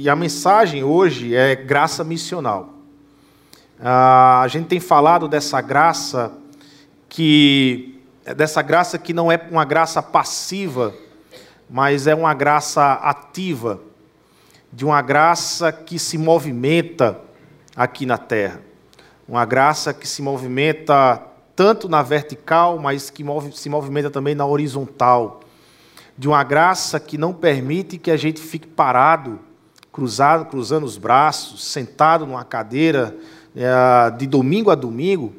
e a mensagem hoje é graça missional. Ah, a gente tem falado dessa graça que dessa graça que não é uma graça passiva, mas é uma graça ativa, de uma graça que se movimenta aqui na terra. Uma graça que se movimenta tanto na vertical, mas que se movimenta também na horizontal. De uma graça que não permite que a gente fique parado, cruzado, cruzando os braços, sentado numa cadeira é, de domingo a domingo,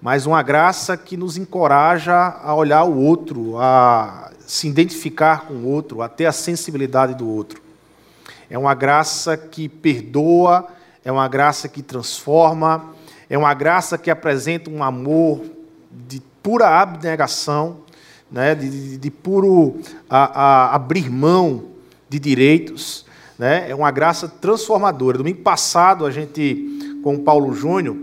mas uma graça que nos encoraja a olhar o outro, a se identificar com o outro, a ter a sensibilidade do outro. É uma graça que perdoa, é uma graça que transforma, é uma graça que apresenta um amor de pura abnegação, né, de, de, de puro a, a abrir mão de direitos. Né, é uma graça transformadora. Domingo passado, a gente, com o Paulo Júnior,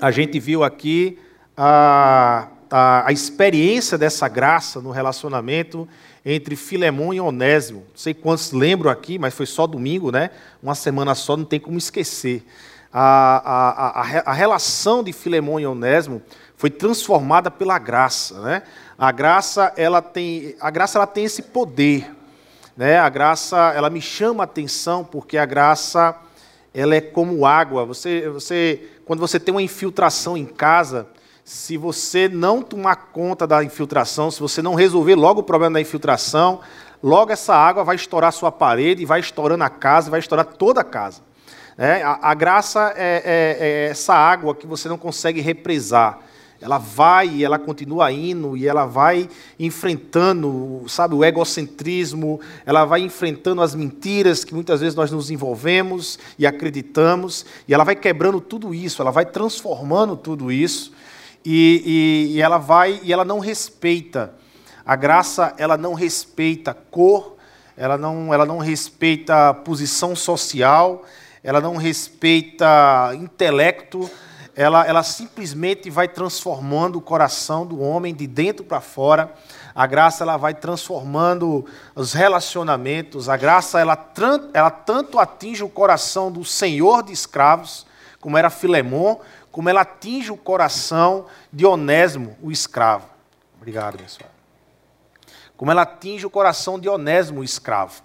a gente viu aqui a, a, a experiência dessa graça no relacionamento entre Filemão e Onésimo. Não sei quantos lembram aqui, mas foi só domingo, né? Uma semana só, não tem como esquecer. A, a, a, a relação de Filemão e Onésimo foi transformada pela graça, né? A graça, ela tem, a graça ela tem esse poder, né? A graça, ela me chama a atenção porque a graça ela é como água. Você, você, quando você tem uma infiltração em casa, se você não tomar conta da infiltração, se você não resolver logo o problema da infiltração, logo essa água vai estourar a sua parede, vai estourando a casa, vai estourar toda a casa. É, a, a, graça é, é, é, essa água que você não consegue represar. Ela vai e ela continua indo e ela vai enfrentando, sabe, o egocentrismo, ela vai enfrentando as mentiras que muitas vezes nós nos envolvemos e acreditamos, e ela vai quebrando tudo isso, ela vai transformando tudo isso e, e, e ela vai e ela não respeita. A graça, ela não respeita cor, ela não, ela não respeita posição social, ela não respeita intelecto, ela, ela simplesmente vai transformando o coração do homem de dentro para fora. A graça ela vai transformando os relacionamentos. A graça ela, ela tanto atinge o coração do senhor de escravos, como era Filemon, como ela atinge o coração de Onésimo, o escravo. Obrigado, pessoal. Como ela atinge o coração de Onésimo, o escravo.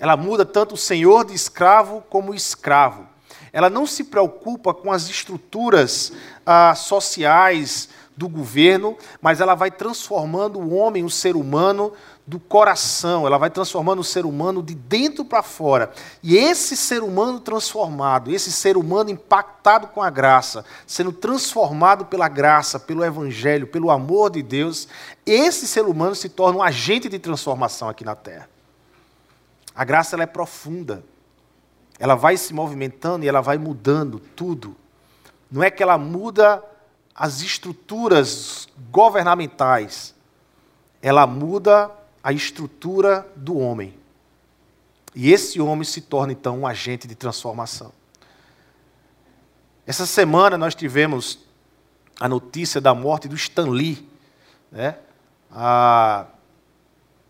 Ela muda tanto o senhor de escravo como o escravo. Ela não se preocupa com as estruturas ah, sociais do governo, mas ela vai transformando o homem, o ser humano, do coração, ela vai transformando o ser humano de dentro para fora. E esse ser humano transformado, esse ser humano impactado com a graça, sendo transformado pela graça, pelo evangelho, pelo amor de Deus, esse ser humano se torna um agente de transformação aqui na terra. A graça ela é profunda. Ela vai se movimentando e ela vai mudando tudo. Não é que ela muda as estruturas governamentais, ela muda a estrutura do homem. E esse homem se torna então um agente de transformação. Essa semana nós tivemos a notícia da morte do Stan Lee. Né? A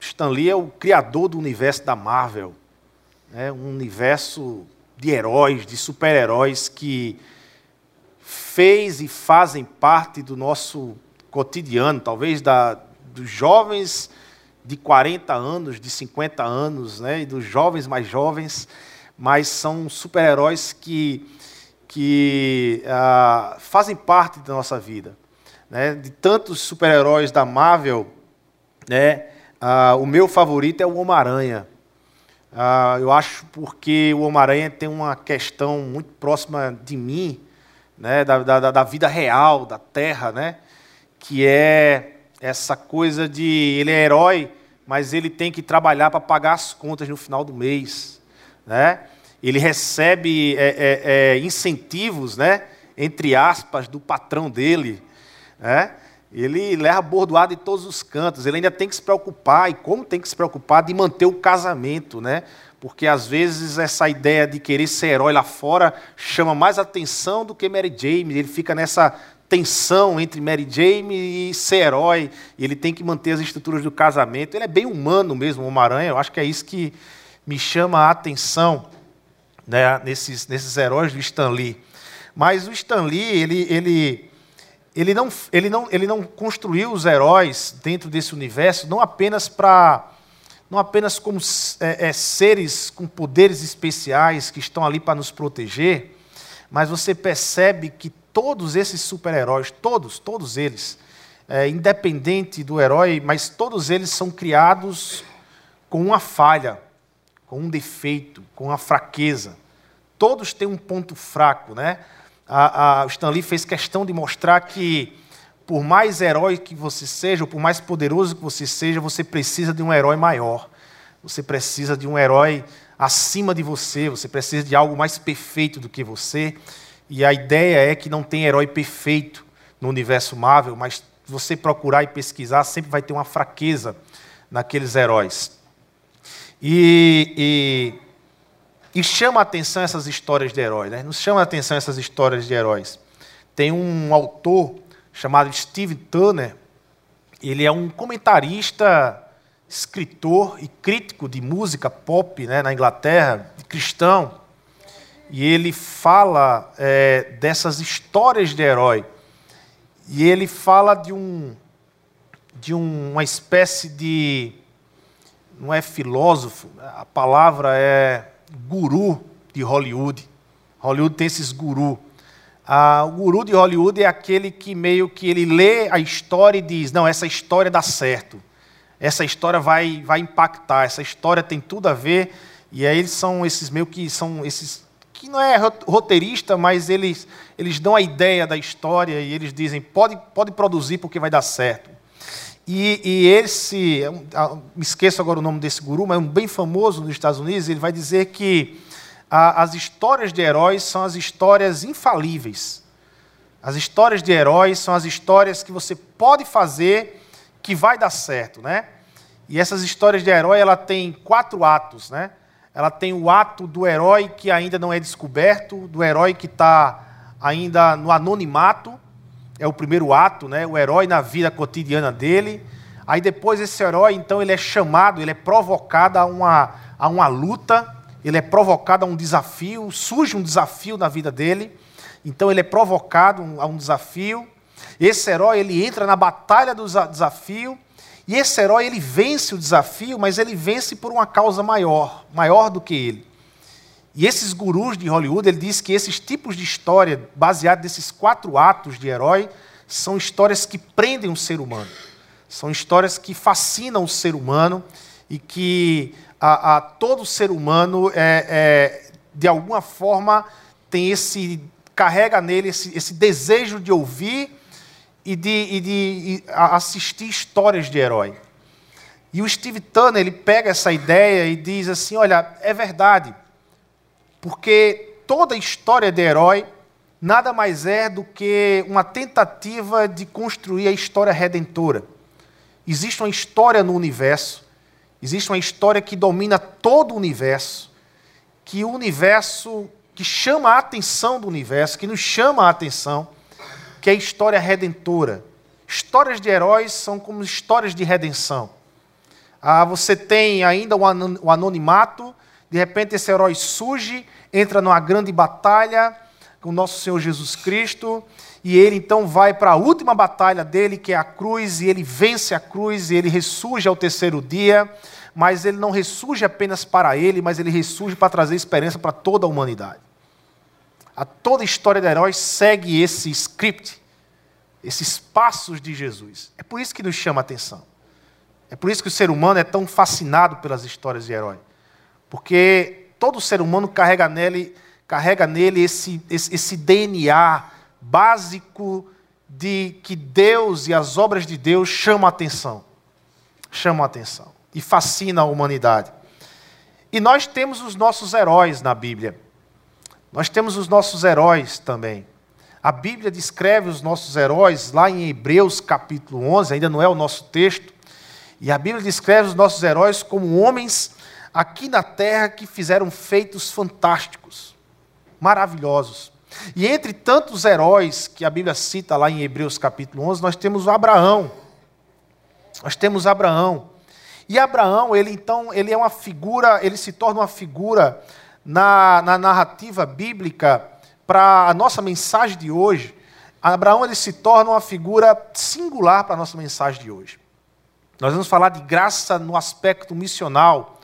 Stan Lee é o criador do universo da Marvel. Né? Um universo de heróis, de super-heróis que fez e fazem parte do nosso cotidiano, talvez da, dos jovens de 40 anos, de 50 anos, né, e dos jovens mais jovens, mas são super-heróis que, que ah, fazem parte da nossa vida. Né? De tantos super-heróis da Marvel, né, ah, o meu favorito é o Homem-Aranha. Ah, eu acho porque o Homem-Aranha tem uma questão muito próxima de mim, né, da, da, da vida real, da Terra, né, que é essa coisa de ele é herói, mas ele tem que trabalhar para pagar as contas no final do mês. Né? Ele recebe é, é, é, incentivos, né? entre aspas, do patrão dele. Né? Ele leva bordoado em todos os cantos. Ele ainda tem que se preocupar, e como tem que se preocupar, de manter o casamento. Né? Porque às vezes essa ideia de querer ser herói lá fora chama mais atenção do que Mary Jane. Ele fica nessa tensão entre Mary Jane e ser herói, ele tem que manter as estruturas do casamento. Ele é bem humano mesmo, o Homem-Aranha, eu acho que é isso que me chama a atenção. né, nesses, nesses heróis do Stan Lee. Mas o Stan Lee, ele, ele, ele, não, ele, não, ele não construiu os heróis dentro desse universo não apenas para não apenas como é, é, seres com poderes especiais que estão ali para nos proteger, mas você percebe que todos esses super-heróis, todos, todos eles, é, independente do herói, mas todos eles são criados com uma falha, com um defeito, com uma fraqueza. Todos têm um ponto fraco, né? A, a, Stanley fez questão de mostrar que, por mais herói que você seja, ou por mais poderoso que você seja, você precisa de um herói maior. Você precisa de um herói acima de você, você precisa de algo mais perfeito do que você. E a ideia é que não tem herói perfeito no universo Marvel, mas você procurar e pesquisar, sempre vai ter uma fraqueza naqueles heróis. E, e, e chama a atenção essas histórias de heróis, né? nos chama a atenção essas histórias de heróis. Tem um autor chamado Steve Turner, ele é um comentarista, escritor e crítico de música pop né, na Inglaterra, cristão, e ele fala é, dessas histórias de herói. E ele fala de um de um, uma espécie de não é filósofo, a palavra é guru de Hollywood. Hollywood tem esses guru. Ah, o guru de Hollywood é aquele que meio que ele lê a história e diz: não, essa história dá certo, essa história vai, vai impactar, essa história tem tudo a ver. E aí eles são esses meio que são esses que não é roteirista, mas eles, eles dão a ideia da história e eles dizem, pode, pode produzir porque vai dar certo. E, e esse, é ah, me esqueço agora o nome desse guru, mas é um bem famoso nos Estados Unidos, ele vai dizer que a, as histórias de heróis são as histórias infalíveis. As histórias de heróis são as histórias que você pode fazer que vai dar certo, né? E essas histórias de herói, ela tem quatro atos, né? ela tem o ato do herói que ainda não é descoberto, do herói que está ainda no anonimato, é o primeiro ato, né? o herói na vida cotidiana dele. Aí depois esse herói, então, ele é chamado, ele é provocado a uma, a uma luta, ele é provocado a um desafio, surge um desafio na vida dele, então ele é provocado a um desafio. Esse herói, ele entra na batalha do desafio, e esse herói ele vence o desafio, mas ele vence por uma causa maior, maior do que ele. E esses gurus de Hollywood, ele diz que esses tipos de história, baseados nesses quatro atos de herói, são histórias que prendem o ser humano. São histórias que fascinam o ser humano e que a, a todo ser humano, é, é, de alguma forma, tem esse carrega nele esse, esse desejo de ouvir e de, e de assistir histórias de herói. E o Steve Turner ele pega essa ideia e diz assim: olha, é verdade, porque toda história de herói nada mais é do que uma tentativa de construir a história redentora. Existe uma história no universo, existe uma história que domina todo o universo, que o universo que chama a atenção do universo, que nos chama a atenção que é história redentora. Histórias de heróis são como histórias de redenção. Ah, você tem ainda o anonimato, de repente esse herói surge, entra numa grande batalha com o nosso Senhor Jesus Cristo, e ele então vai para a última batalha dele, que é a cruz, e ele vence a cruz, e ele ressurge ao terceiro dia, mas ele não ressurge apenas para ele, mas ele ressurge para trazer esperança para toda a humanidade. A toda a história de heróis segue esse script, esses passos de Jesus. É por isso que nos chama a atenção. É por isso que o ser humano é tão fascinado pelas histórias de herói. Porque todo ser humano carrega nele, carrega nele esse, esse, esse DNA básico de que Deus e as obras de Deus chamam a atenção. Chamam a atenção. E fascina a humanidade. E nós temos os nossos heróis na Bíblia. Nós temos os nossos heróis também. A Bíblia descreve os nossos heróis lá em Hebreus capítulo 11, ainda não é o nosso texto. E a Bíblia descreve os nossos heróis como homens aqui na terra que fizeram feitos fantásticos, maravilhosos. E entre tantos heróis que a Bíblia cita lá em Hebreus capítulo 11, nós temos Abraão. Nós temos Abraão. E Abraão, ele então, ele é uma figura, ele se torna uma figura na, na narrativa bíblica, para a nossa mensagem de hoje, Abraão ele se torna uma figura singular para a nossa mensagem de hoje. Nós vamos falar de graça no aspecto missional,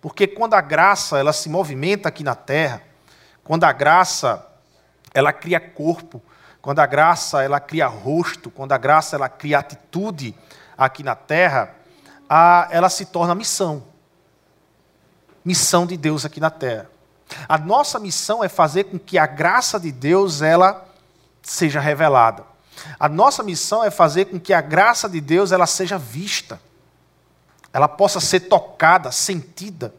porque quando a graça ela se movimenta aqui na terra, quando a graça ela cria corpo, quando a graça ela cria rosto, quando a graça ela cria atitude aqui na terra, a, ela se torna missão. Missão de Deus aqui na terra. A nossa missão é fazer com que a graça de Deus ela seja revelada. A nossa missão é fazer com que a graça de Deus ela seja vista. Ela possa ser tocada, sentida.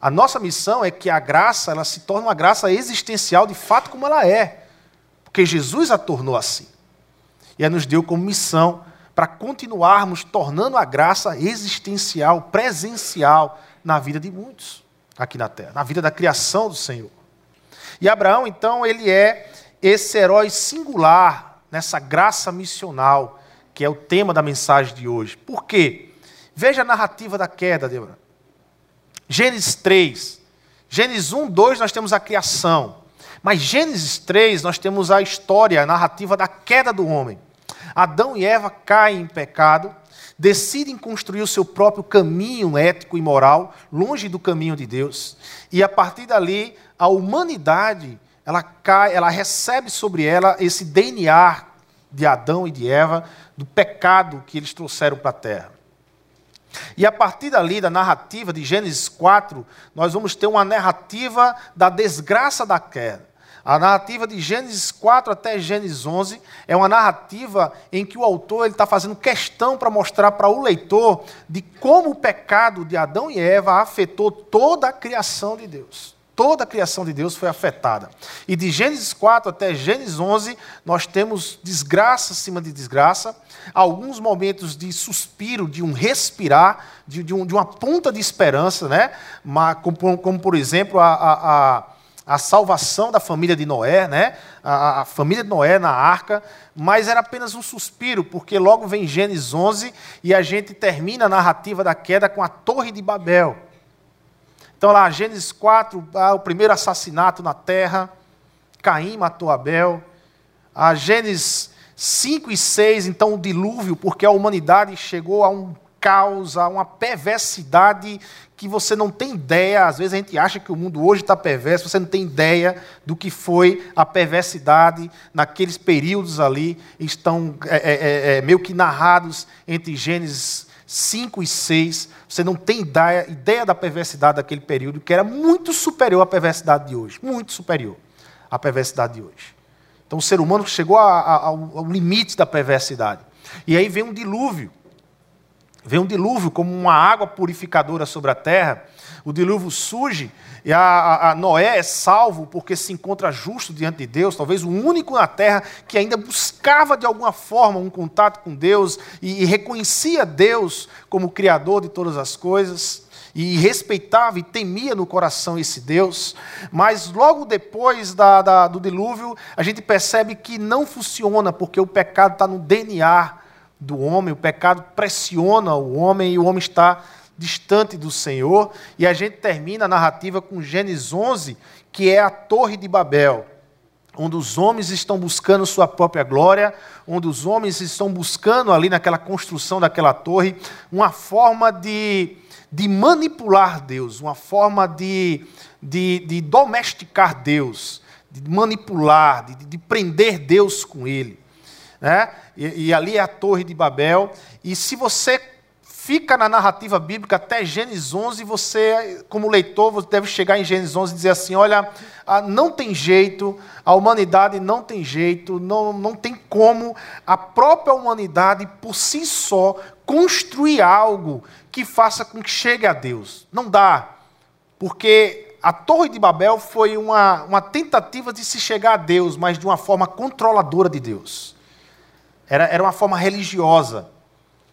A nossa missão é que a graça ela se torne uma graça existencial de fato como ela é. Porque Jesus a tornou assim. E a nos deu como missão para continuarmos tornando a graça existencial, presencial na vida de muitos aqui na terra, na vida da criação do Senhor. E Abraão, então, ele é esse herói singular nessa graça missional, que é o tema da mensagem de hoje. Por quê? Veja a narrativa da queda, Débora. Gênesis 3. Gênesis 1, 2, nós temos a criação. Mas Gênesis 3, nós temos a história, a narrativa da queda do homem. Adão e Eva caem em pecado, decidem construir o seu próprio caminho ético e moral, longe do caminho de Deus. E a partir dali, a humanidade ela cai, ela recebe sobre ela esse DNA de Adão e de Eva, do pecado que eles trouxeram para a terra. E a partir dali, da narrativa de Gênesis 4, nós vamos ter uma narrativa da desgraça da queda. A narrativa de Gênesis 4 até Gênesis 11 é uma narrativa em que o autor está fazendo questão para mostrar para o leitor de como o pecado de Adão e Eva afetou toda a criação de Deus. Toda a criação de Deus foi afetada. E de Gênesis 4 até Gênesis 11, nós temos desgraça acima de desgraça, alguns momentos de suspiro, de um respirar, de, de, um, de uma ponta de esperança, né? como, como por exemplo, a, a, a, salvação da família de Noé, né? A, a família de Noé na arca, mas era apenas um suspiro, porque logo vem Gênesis 11 e a gente termina a narrativa da queda com a Torre de Babel. Então, lá, Gênesis 4, ah, o primeiro assassinato na terra, Caim matou Abel. A Gênesis 5 e 6, então, o dilúvio, porque a humanidade chegou a um caos, a uma perversidade que você não tem ideia. Às vezes a gente acha que o mundo hoje está perverso, você não tem ideia do que foi a perversidade naqueles períodos ali, estão é, é, é, é meio que narrados entre Gênesis 5 e 6, você não tem ideia, ideia da perversidade daquele período, que era muito superior à perversidade de hoje. Muito superior à perversidade de hoje. Então o ser humano chegou a, a, ao, ao limite da perversidade. E aí vem um dilúvio. Vem um dilúvio como uma água purificadora sobre a terra. O dilúvio surge e a, a, a, Noé é salvo porque se encontra justo diante de Deus, talvez o único na terra que ainda buscava de alguma forma um contato com Deus e, e reconhecia Deus como Criador de todas as coisas e respeitava e temia no coração esse Deus, mas logo depois da, da, do dilúvio, a gente percebe que não funciona, porque o pecado está no DNA do homem, o pecado pressiona o homem e o homem está distante do Senhor, e a gente termina a narrativa com Gênesis 11, que é a Torre de Babel, onde os homens estão buscando sua própria glória, onde os homens estão buscando ali naquela construção daquela torre uma forma de, de manipular Deus, uma forma de, de, de domesticar Deus, de manipular, de, de prender Deus com ele. Né? E, e ali é a Torre de Babel. E se você fica na narrativa bíblica até Gênesis 11, você, como leitor, você deve chegar em Gênesis 11 e dizer assim: olha, ah, não tem jeito, a humanidade não tem jeito, não, não tem como a própria humanidade por si só construir algo que faça com que chegue a Deus. Não dá, porque a Torre de Babel foi uma, uma tentativa de se chegar a Deus, mas de uma forma controladora de Deus. Era, era uma forma religiosa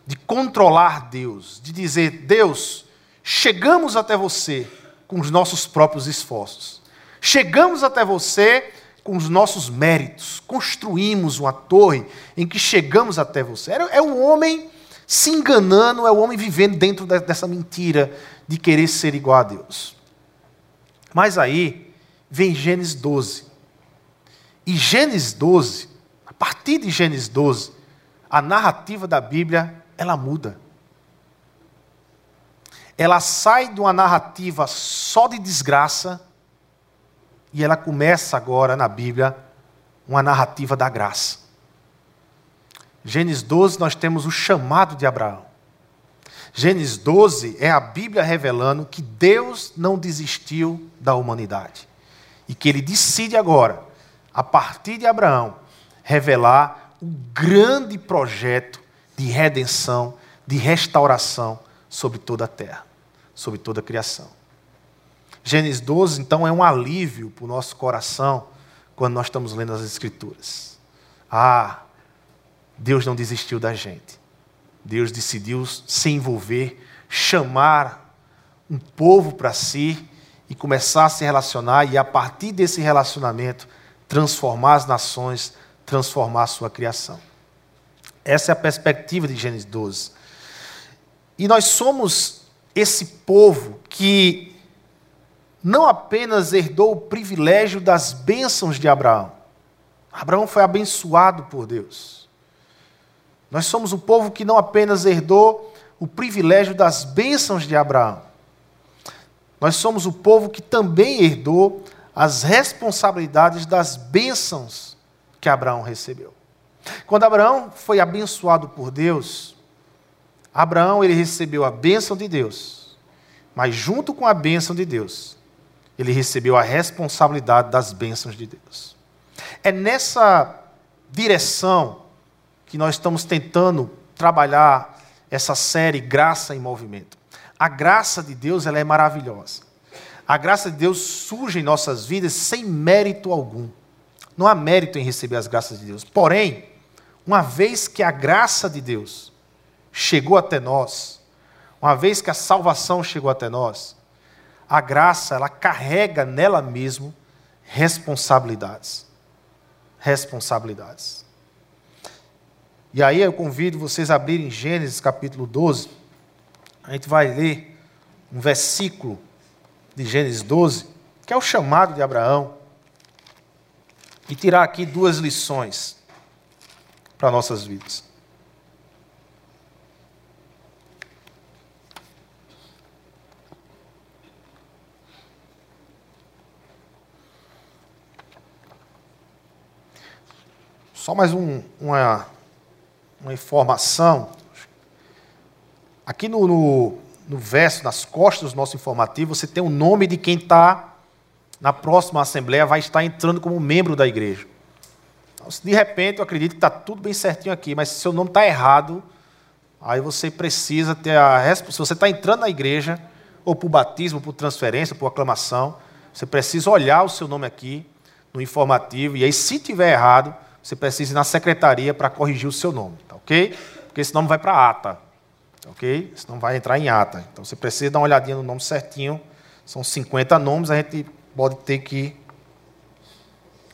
de controlar Deus, de dizer: Deus, chegamos até você com os nossos próprios esforços, chegamos até você com os nossos méritos, construímos uma torre em que chegamos até você. É o homem se enganando, é o homem vivendo dentro dessa mentira de querer ser igual a Deus. Mas aí vem Gênesis 12. E Gênesis 12, a partir de Gênesis 12, a narrativa da Bíblia, ela muda. Ela sai de uma narrativa só de desgraça e ela começa agora na Bíblia uma narrativa da graça. Gênesis 12, nós temos o chamado de Abraão. Gênesis 12 é a Bíblia revelando que Deus não desistiu da humanidade. E que ele decide agora, a partir de Abraão, revelar o grande projeto de redenção, de restauração sobre toda a terra, sobre toda a criação. Gênesis 12, então, é um alívio para o nosso coração quando nós estamos lendo as Escrituras. Ah, Deus não desistiu da gente. Deus decidiu se envolver, chamar um povo para si e começar a se relacionar e a partir desse relacionamento transformar as nações, transformar a sua criação. Essa é a perspectiva de Gênesis 12. E nós somos esse povo que não apenas herdou o privilégio das bênçãos de Abraão. Abraão foi abençoado por Deus. Nós somos um povo que não apenas herdou o privilégio das bênçãos de Abraão, nós somos o povo que também herdou as responsabilidades das bênçãos que Abraão recebeu. Quando Abraão foi abençoado por Deus, Abraão ele recebeu a bênção de Deus, mas junto com a bênção de Deus, ele recebeu a responsabilidade das bênçãos de Deus. É nessa direção que nós estamos tentando trabalhar essa série Graça em Movimento. A graça de Deus ela é maravilhosa. A graça de Deus surge em nossas vidas sem mérito algum. Não há mérito em receber as graças de Deus. Porém, uma vez que a graça de Deus chegou até nós, uma vez que a salvação chegou até nós, a graça ela carrega nela mesmo responsabilidades. Responsabilidades. E aí eu convido vocês a abrirem Gênesis capítulo 12. A gente vai ler um versículo de Gênesis 12, que é o chamado de Abraão, e tirar aqui duas lições para nossas vidas. Só mais um, uma uma informação. Aqui no, no, no verso, nas costas do nosso informativo, você tem o nome de quem está na próxima assembleia, vai estar entrando como membro da igreja. Então, se de repente eu acredito que está tudo bem certinho aqui, mas se seu nome está errado, aí você precisa ter a resposta. Se você está entrando na igreja, ou por batismo, por transferência, por aclamação, você precisa olhar o seu nome aqui no informativo, e aí, se tiver errado, você precisa ir na secretaria para corrigir o seu nome ok? Porque senão vai para ata, ok? Senão vai entrar em ata. Então você precisa dar uma olhadinha no nome certinho. São 50 nomes, a gente pode ter que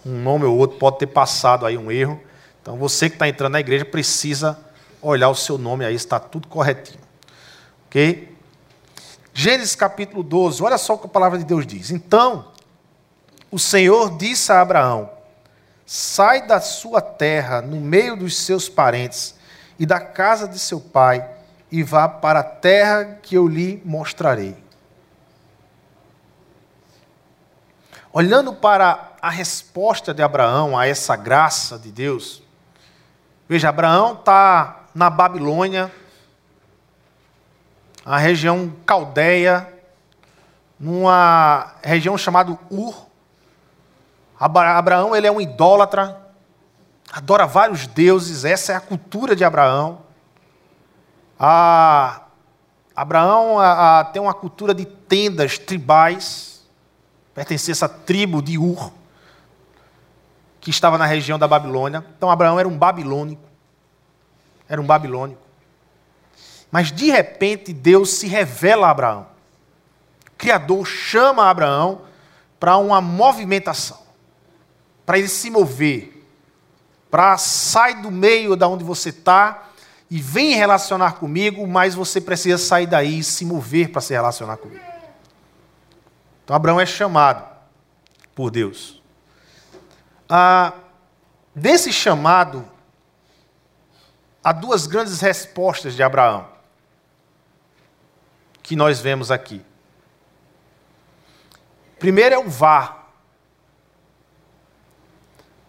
um nome ou outro pode ter passado aí um erro. Então você que está entrando na igreja precisa olhar o seu nome aí, está tudo corretinho. Ok? Gênesis capítulo 12, olha só o que a palavra de Deus diz. Então, o Senhor disse a Abraão: Sai da sua terra, no meio dos seus parentes, e da casa de seu pai, e vá para a terra que eu lhe mostrarei. Olhando para a resposta de Abraão a essa graça de Deus, veja, Abraão está na Babilônia, a região caldeia, numa região chamada Ur, Abraão ele é um idólatra, adora vários deuses, essa é a cultura de Abraão. A, Abraão a, a, tem uma cultura de tendas tribais, pertencia a essa tribo de Ur, que estava na região da Babilônia. Então Abraão era um babilônico. Era um babilônico. Mas de repente Deus se revela a Abraão. O Criador chama Abraão para uma movimentação para ele se mover, para sair do meio da onde você está e vem relacionar comigo, mas você precisa sair daí e se mover para se relacionar comigo. Então Abraão é chamado por Deus. Ah, desse chamado, há duas grandes respostas de Abraão que nós vemos aqui. Primeiro é o vá.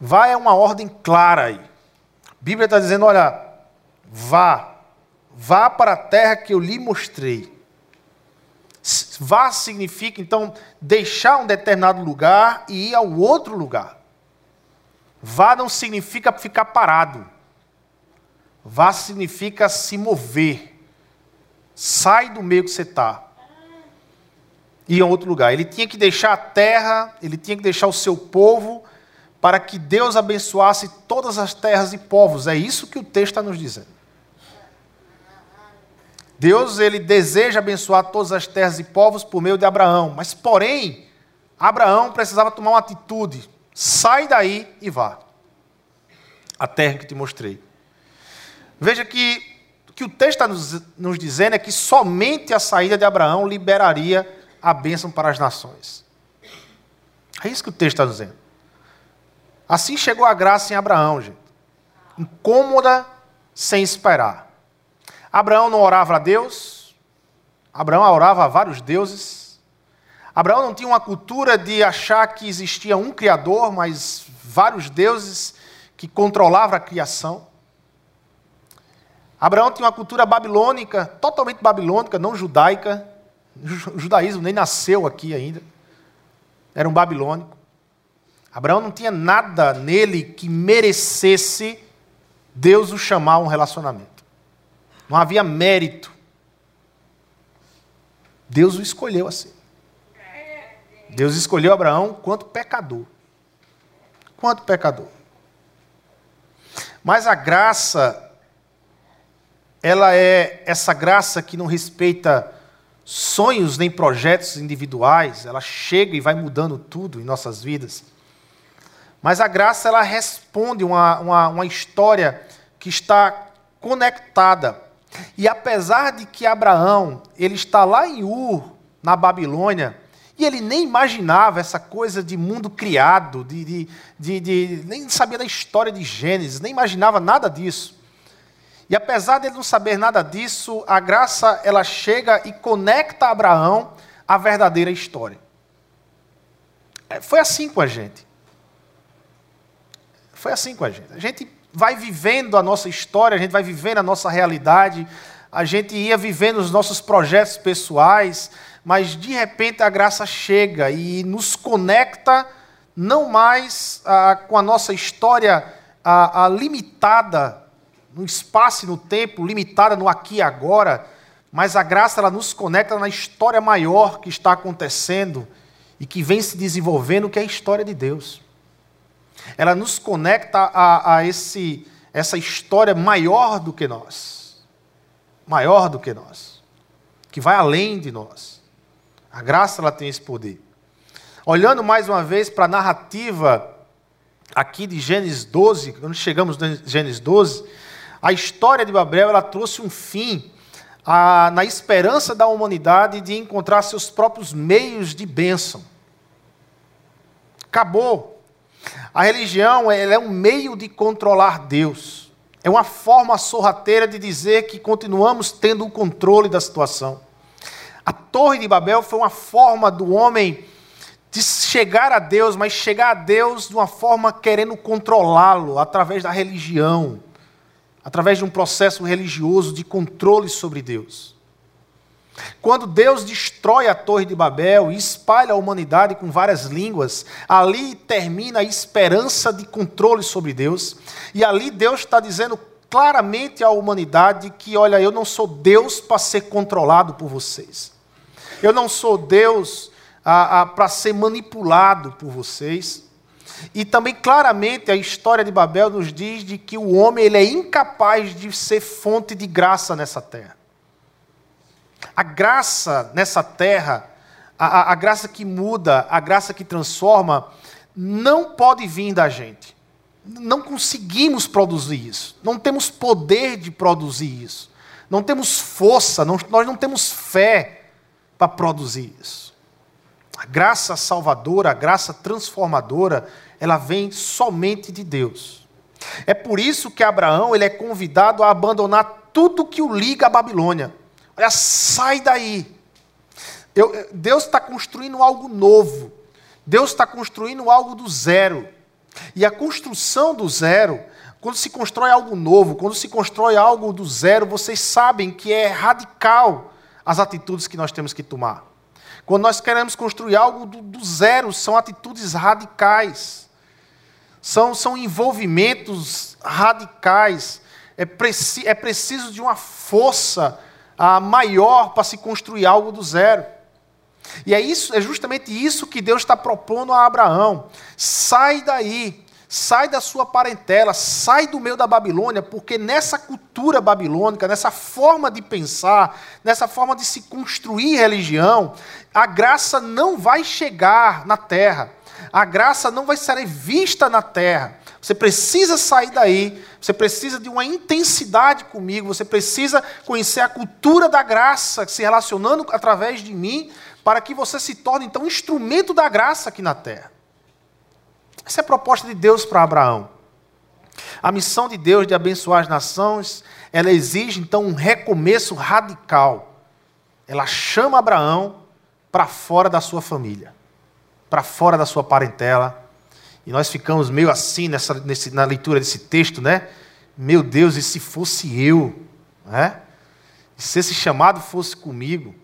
Vá é uma ordem clara aí. A Bíblia está dizendo: olha, vá, vá para a terra que eu lhe mostrei. Vá significa, então, deixar um determinado lugar e ir ao outro lugar. Vá não significa ficar parado. Vá significa se mover. Sai do meio que você está. E em outro lugar. Ele tinha que deixar a terra, ele tinha que deixar o seu povo, para que Deus abençoasse todas as terras e povos. É isso que o texto está nos dizendo. Deus ele deseja abençoar todas as terras e povos por meio de Abraão, mas porém, Abraão precisava tomar uma atitude. Sai daí e vá. A terra que te mostrei. Veja que que o texto está nos, nos dizendo é que somente a saída de Abraão liberaria a bênção para as nações. É isso que o texto está dizendo. Assim chegou a graça em Abraão, gente. Incômoda, sem esperar. Abraão não orava a Deus. Abraão orava a vários deuses. Abraão não tinha uma cultura de achar que existia um Criador, mas vários deuses que controlavam a criação. Abraão tinha uma cultura babilônica, totalmente babilônica, não judaica. O judaísmo nem nasceu aqui ainda. Era um babilônico. Abraão não tinha nada nele que merecesse Deus o chamar a um relacionamento. Não havia mérito. Deus o escolheu assim. Deus escolheu Abraão quanto pecador. Quanto pecador. Mas a graça ela é essa graça que não respeita sonhos nem projetos individuais, ela chega e vai mudando tudo em nossas vidas. Mas a graça, ela responde uma, uma, uma história que está conectada. E apesar de que Abraão, ele está lá em Ur, na Babilônia, e ele nem imaginava essa coisa de mundo criado, de, de, de, de nem sabia da história de Gênesis, nem imaginava nada disso. E apesar de ele não saber nada disso, a graça ela chega e conecta Abraão à verdadeira história. É, foi assim com a gente. Foi assim com a gente. A gente vai vivendo a nossa história, a gente vai vivendo a nossa realidade, a gente ia vivendo os nossos projetos pessoais, mas de repente a graça chega e nos conecta não mais ah, com a nossa história ah, ah, limitada no espaço e no tempo, limitada no aqui e agora, mas a graça ela nos conecta na história maior que está acontecendo e que vem se desenvolvendo, que é a história de Deus. Ela nos conecta a, a esse, essa história maior do que nós. Maior do que nós. Que vai além de nós. A graça ela tem esse poder. Olhando mais uma vez para a narrativa aqui de Gênesis 12, quando chegamos em Gênesis 12, a história de Babel ela trouxe um fim a, na esperança da humanidade de encontrar seus próprios meios de bênção. Acabou. A religião é um meio de controlar Deus. É uma forma sorrateira de dizer que continuamos tendo o controle da situação. A Torre de Babel foi uma forma do homem de chegar a Deus, mas chegar a Deus de uma forma querendo controlá-lo através da religião através de um processo religioso de controle sobre Deus. Quando Deus destrói a Torre de Babel e espalha a humanidade com várias línguas, ali termina a esperança de controle sobre Deus, e ali Deus está dizendo claramente à humanidade que, olha, eu não sou Deus para ser controlado por vocês, eu não sou Deus para ser manipulado por vocês, e também claramente a história de Babel nos diz de que o homem ele é incapaz de ser fonte de graça nessa terra. A graça nessa terra, a, a, graça que muda, a graça que transforma, não pode vir da gente. Não conseguimos produzir isso. Não temos poder de produzir isso. Não temos força, não, nós não temos fé para produzir isso. A graça salvadora, a graça transformadora, ela vem somente de Deus. É por isso que Abraão ele é convidado a abandonar tudo que o liga à Babilônia. Olha, sai daí. Eu, Deus está construindo algo novo. Deus está construindo algo do zero. E a construção do zero, quando se constrói algo novo, quando se constrói algo do zero, vocês sabem que é radical as atitudes que nós temos que tomar. Quando nós queremos construir algo do, do zero, são atitudes radicais. São, são envolvimentos radicais. É, preci, é preciso de uma força ah, maior para se construir algo do zero. E é, isso, é justamente isso que Deus está propondo a Abraão. Sai daí, sai da sua parentela, sai do meio da Babilônia, porque nessa cultura babilônica, nessa forma de pensar, nessa forma de se construir religião, a graça não vai chegar na terra. A graça não vai ser vista na terra. Você precisa sair daí, você precisa de uma intensidade comigo, você precisa conhecer a cultura da graça, se relacionando através de mim, para que você se torne então instrumento da graça aqui na terra. Essa é a proposta de Deus para Abraão. A missão de Deus de abençoar as nações, ela exige então um recomeço radical. Ela chama Abraão para fora da sua família, para fora da sua parentela. E nós ficamos meio assim nessa, nesse, na leitura desse texto, né? Meu Deus, e se fosse eu? Né? E se esse chamado fosse comigo?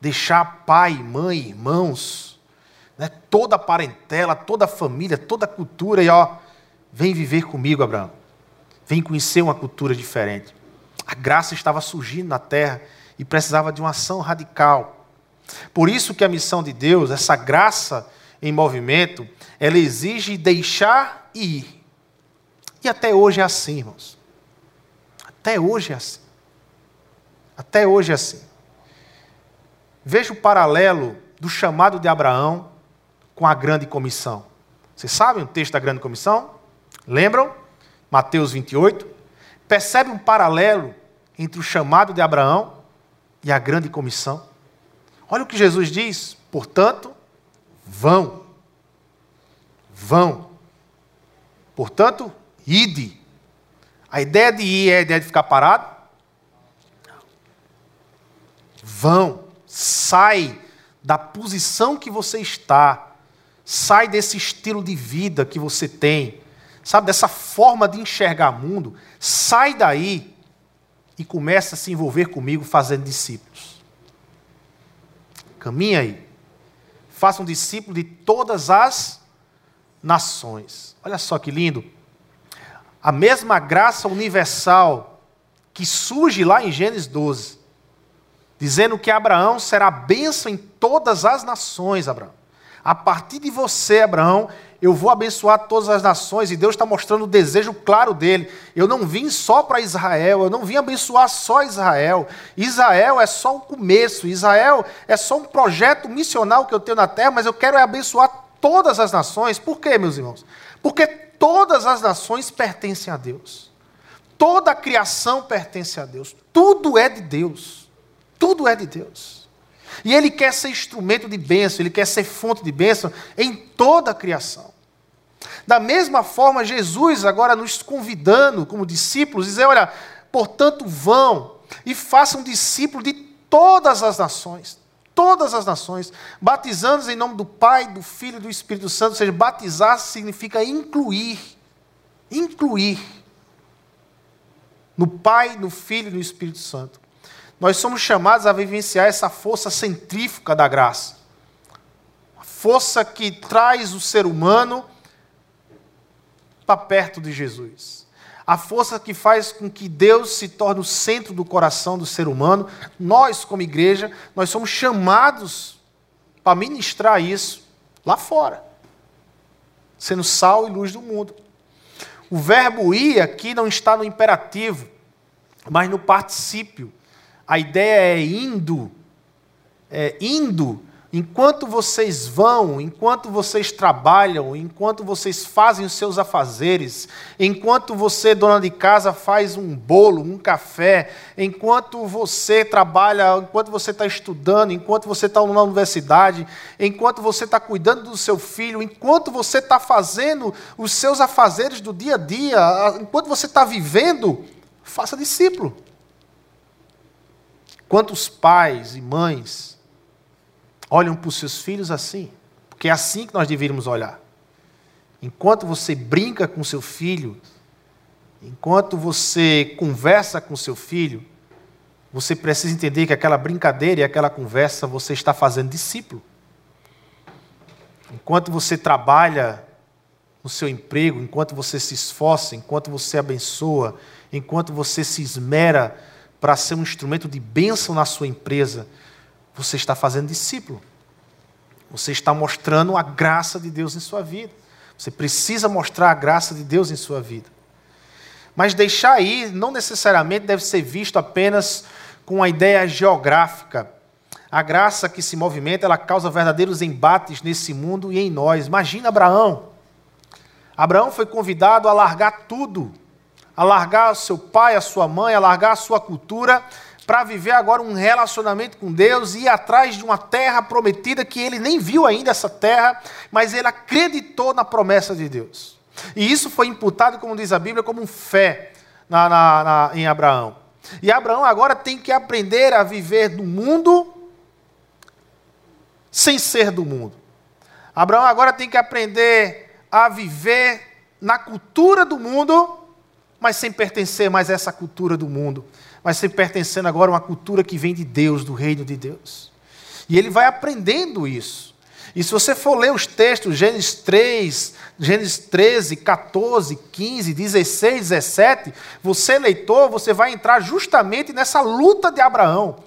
deixar pai, mãe, irmãos, né, toda a parentela, toda a família, toda a cultura, e ó, vem viver comigo, Abraão. Vem conhecer uma cultura diferente. A graça estava surgindo na terra e precisava de uma ação radical. Por isso que a missão de Deus, essa graça em movimento, ela exige deixar e ir. E até hoje é assim, irmãos. Até hoje é assim. Até hoje é assim. Veja o paralelo do chamado de Abraão com a grande comissão. Vocês sabem o texto da grande comissão? Lembram? Mateus 28. Percebe um paralelo entre o chamado de Abraão e a grande comissão? Olha o que Jesus diz. Portanto, vão. Vão. Portanto, ide. A ideia de ir é a ideia de ficar parado? Vão. Sai da posição que você está. Sai desse estilo de vida que você tem. Sabe, dessa forma de enxergar o mundo. Sai daí e começa a se envolver comigo fazendo discípulos. Caminha aí. Faça um discípulo de todas as nações. Olha só que lindo. A mesma graça universal que surge lá em Gênesis 12 dizendo que Abraão será bênção em todas as nações, Abraão. A partir de você, Abraão, eu vou abençoar todas as nações, e Deus está mostrando o desejo claro dele. Eu não vim só para Israel, eu não vim abençoar só Israel. Israel é só o começo, Israel é só um projeto missional que eu tenho na terra, mas eu quero abençoar todas as nações. Por quê, meus irmãos? Porque todas as nações pertencem a Deus. Toda a criação pertence a Deus. Tudo é de Deus. Tudo é de Deus. E Ele quer ser instrumento de bênção, Ele quer ser fonte de bênção em toda a criação. Da mesma forma, Jesus agora nos convidando como discípulos, dizer: olha, portanto, vão e façam discípulos de todas as nações, todas as nações, batizando-os em nome do Pai, do Filho e do Espírito Santo. Ou seja, batizar significa incluir, incluir no Pai, no Filho e no Espírito Santo. Nós somos chamados a vivenciar essa força centrífuga da graça. A força que traz o ser humano para perto de Jesus. A força que faz com que Deus se torne o centro do coração do ser humano. Nós, como igreja, nós somos chamados para ministrar isso lá fora. Sendo sal e luz do mundo. O verbo ir aqui não está no imperativo, mas no particípio. A ideia é indo, é, indo Enquanto vocês vão, enquanto vocês trabalham, enquanto vocês fazem os seus afazeres, enquanto você, dona de casa, faz um bolo, um café, enquanto você trabalha, enquanto você está estudando, enquanto você está na universidade, enquanto você está cuidando do seu filho, enquanto você está fazendo os seus afazeres do dia a dia, enquanto você está vivendo, faça discípulo. Quantos pais e mães olham para os seus filhos assim, porque é assim que nós deveríamos olhar. Enquanto você brinca com seu filho, enquanto você conversa com seu filho, você precisa entender que aquela brincadeira e aquela conversa você está fazendo discípulo. Enquanto você trabalha no seu emprego, enquanto você se esforça, enquanto você abençoa, enquanto você se esmera para ser um instrumento de bênção na sua empresa, você está fazendo discípulo. Você está mostrando a graça de Deus em sua vida. Você precisa mostrar a graça de Deus em sua vida. Mas deixar ir não necessariamente deve ser visto apenas com uma ideia geográfica. A graça que se movimenta, ela causa verdadeiros embates nesse mundo e em nós. Imagina Abraão. Abraão foi convidado a largar tudo, a largar seu pai, a sua mãe, a largar a sua cultura para viver agora um relacionamento com Deus e ir atrás de uma terra prometida que ele nem viu ainda essa terra, mas ele acreditou na promessa de Deus. E isso foi imputado, como diz a Bíblia, como fé na, na, na, em Abraão. E Abraão agora tem que aprender a viver do mundo sem ser do mundo. Abraão agora tem que aprender a viver na cultura do mundo, mas sem pertencer mais a essa cultura do mundo mas se pertencendo agora a uma cultura que vem de Deus, do reino de Deus. E ele vai aprendendo isso. E se você for ler os textos, Gênesis 3, Gênesis 13, 14, 15, 16, 17, você, leitor, você vai entrar justamente nessa luta de Abraão.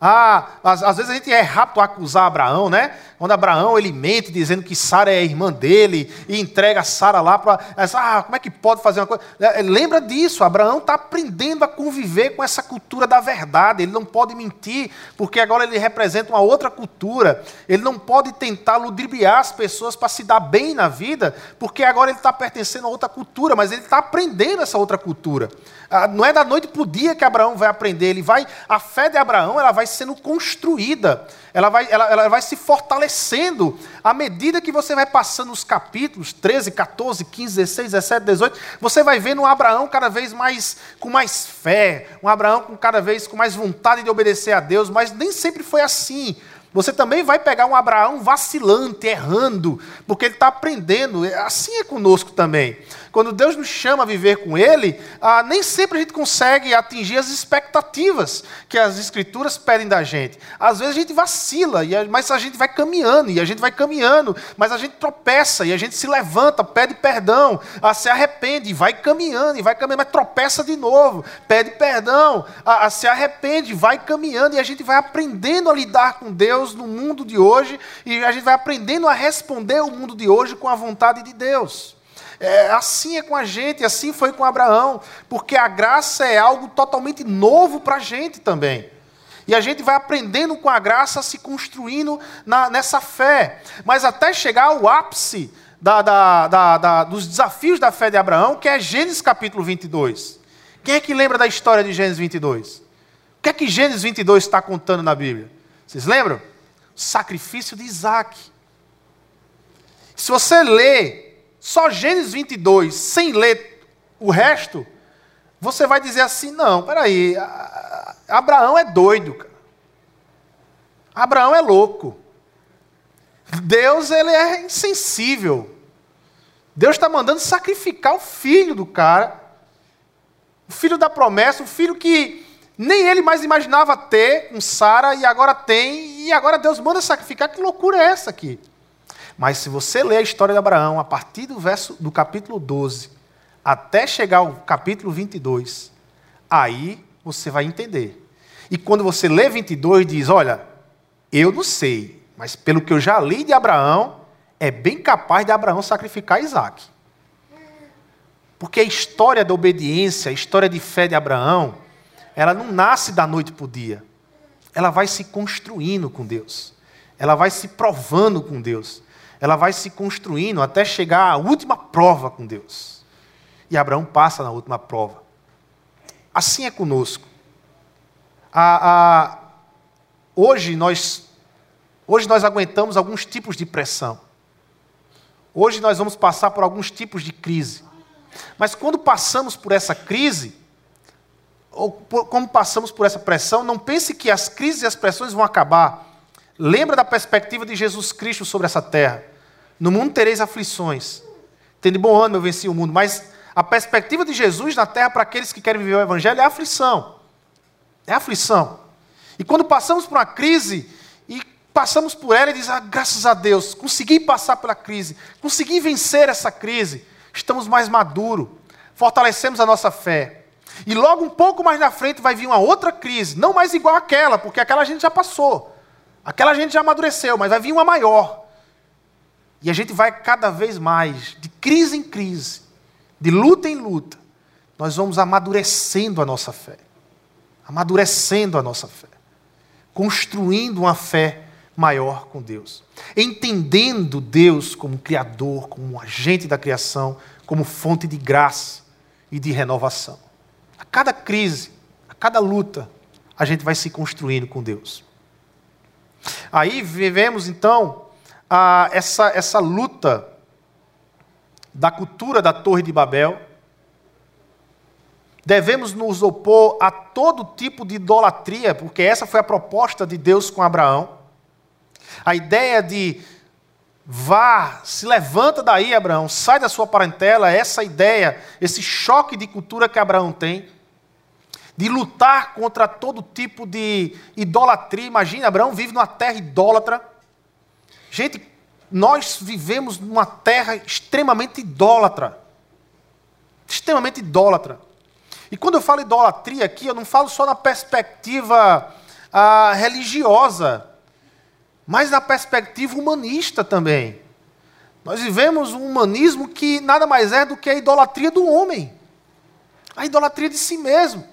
Ah, às, às, vezes a gente é rápido a acusar Abraão, né? Quando Abraão ele mente dizendo que Sara é irmã dele e entrega Sara lá para. Ah, como é que pode fazer uma coisa? É, lembra disso, Abraão está aprendendo a conviver com essa cultura da verdade. Ele não pode mentir, porque agora ele representa uma outra cultura. Ele não pode tentar ludibriar as pessoas para se dar bem na vida, porque agora ele está pertencendo a outra cultura, mas ele está aprendendo essa outra cultura. Não é da noite para o dia que Abraão vai aprender, ele vai. A fé de Abraão ela vai sendo construída, ela vai, ela, ela vai se fortalecendo à medida que você vai passando os capítulos 13, 14, 15, 16, 17, 18, você vai vendo um Abraão cada vez mais com mais fé, um Abraão com cada vez com mais vontade de obedecer a Deus, mas nem sempre foi assim. Você também vai pegar um Abraão vacilante, errando, porque ele está aprendendo. Assim é conosco também. Quando Deus nos chama a viver com Ele, ah, nem sempre a gente consegue atingir as expectativas que as Escrituras pedem da gente. Às vezes a gente vacila, mas a gente vai caminhando, e a gente vai caminhando, mas a gente tropeça, e a gente se levanta, pede perdão, ah, se arrepende, e vai caminhando, e vai caminhando, mas tropeça de novo, pede perdão, ah, se arrepende, vai caminhando, e a gente vai aprendendo a lidar com Deus no mundo de hoje, e a gente vai aprendendo a responder o mundo de hoje com a vontade de Deus. É, assim é com a gente, assim foi com Abraão, porque a graça é algo totalmente novo para a gente também. E a gente vai aprendendo com a graça, se construindo na, nessa fé. Mas até chegar ao ápice da, da, da, dos desafios da fé de Abraão, que é Gênesis capítulo 22. Quem é que lembra da história de Gênesis 22? O que é que Gênesis 22 está contando na Bíblia? Vocês lembram? O sacrifício de Isaac. Se você lê só Gênesis 22, sem ler o resto, você vai dizer assim: não, peraí, Abraão é doido, cara. Abraão é louco. Deus ele é insensível. Deus está mandando sacrificar o filho do cara, o filho da promessa, o filho que nem ele mais imaginava ter com Sara e agora tem, e agora Deus manda sacrificar. Que loucura é essa aqui? Mas se você ler a história de Abraão, a partir do verso do capítulo 12 até chegar ao capítulo 22, aí você vai entender. E quando você lê 22 diz, olha, eu não sei, mas pelo que eu já li de Abraão, é bem capaz de Abraão sacrificar Isaac. Porque a história da obediência, a história de fé de Abraão, ela não nasce da noite para o dia. Ela vai se construindo com Deus ela vai se provando com Deus, ela vai se construindo até chegar à última prova com Deus. E Abraão passa na última prova. Assim é conosco. A, a, hoje, nós, hoje nós aguentamos alguns tipos de pressão. Hoje nós vamos passar por alguns tipos de crise. Mas quando passamos por essa crise, ou como passamos por essa pressão, não pense que as crises e as pressões vão acabar. Lembra da perspectiva de Jesus Cristo sobre essa terra. No mundo tereis aflições. Tendo bom ano eu venci o mundo. Mas a perspectiva de Jesus na terra para aqueles que querem viver o Evangelho é aflição. É aflição. E quando passamos por uma crise e passamos por ela e diz, ah, graças a Deus, consegui passar pela crise, consegui vencer essa crise, estamos mais maduros, fortalecemos a nossa fé. E logo um pouco mais na frente vai vir uma outra crise, não mais igual àquela, porque aquela a gente já passou. Aquela a gente já amadureceu, mas vai vir uma maior. E a gente vai cada vez mais, de crise em crise, de luta em luta, nós vamos amadurecendo a nossa fé. Amadurecendo a nossa fé. Construindo uma fé maior com Deus. Entendendo Deus como Criador, como um agente da criação, como fonte de graça e de renovação. A cada crise, a cada luta, a gente vai se construindo com Deus. Aí vivemos então essa, essa luta da cultura da Torre de Babel. Devemos nos opor a todo tipo de idolatria, porque essa foi a proposta de Deus com Abraão. A ideia de vá, se levanta daí, Abraão, sai da sua parentela, essa ideia, esse choque de cultura que Abraão tem, de lutar contra todo tipo de idolatria. Imagina, Abraão vive numa terra idólatra. Gente, nós vivemos numa terra extremamente idólatra. Extremamente idólatra. E quando eu falo idolatria aqui, eu não falo só na perspectiva ah, religiosa, mas na perspectiva humanista também. Nós vivemos um humanismo que nada mais é do que a idolatria do homem, a idolatria de si mesmo.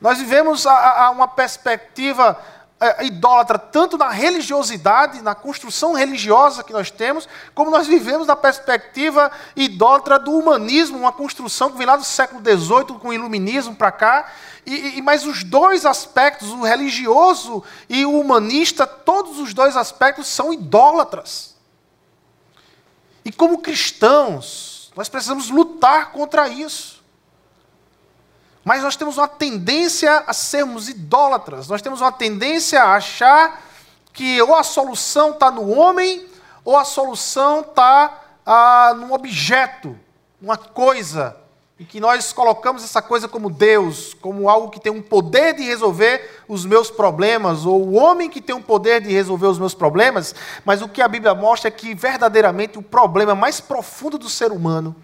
Nós vivemos a, a uma perspectiva é, idólatra tanto na religiosidade, na construção religiosa que nós temos, como nós vivemos na perspectiva idólatra do humanismo, uma construção que vem lá do século XVIII com o iluminismo para cá. E, e, mas os dois aspectos, o religioso e o humanista, todos os dois aspectos são idólatras. E como cristãos, nós precisamos lutar contra isso. Mas nós temos uma tendência a sermos idólatras, nós temos uma tendência a achar que ou a solução está no homem, ou a solução está ah, num objeto, uma coisa, e que nós colocamos essa coisa como Deus, como algo que tem um poder de resolver os meus problemas, ou o homem que tem um poder de resolver os meus problemas, mas o que a Bíblia mostra é que verdadeiramente o problema mais profundo do ser humano,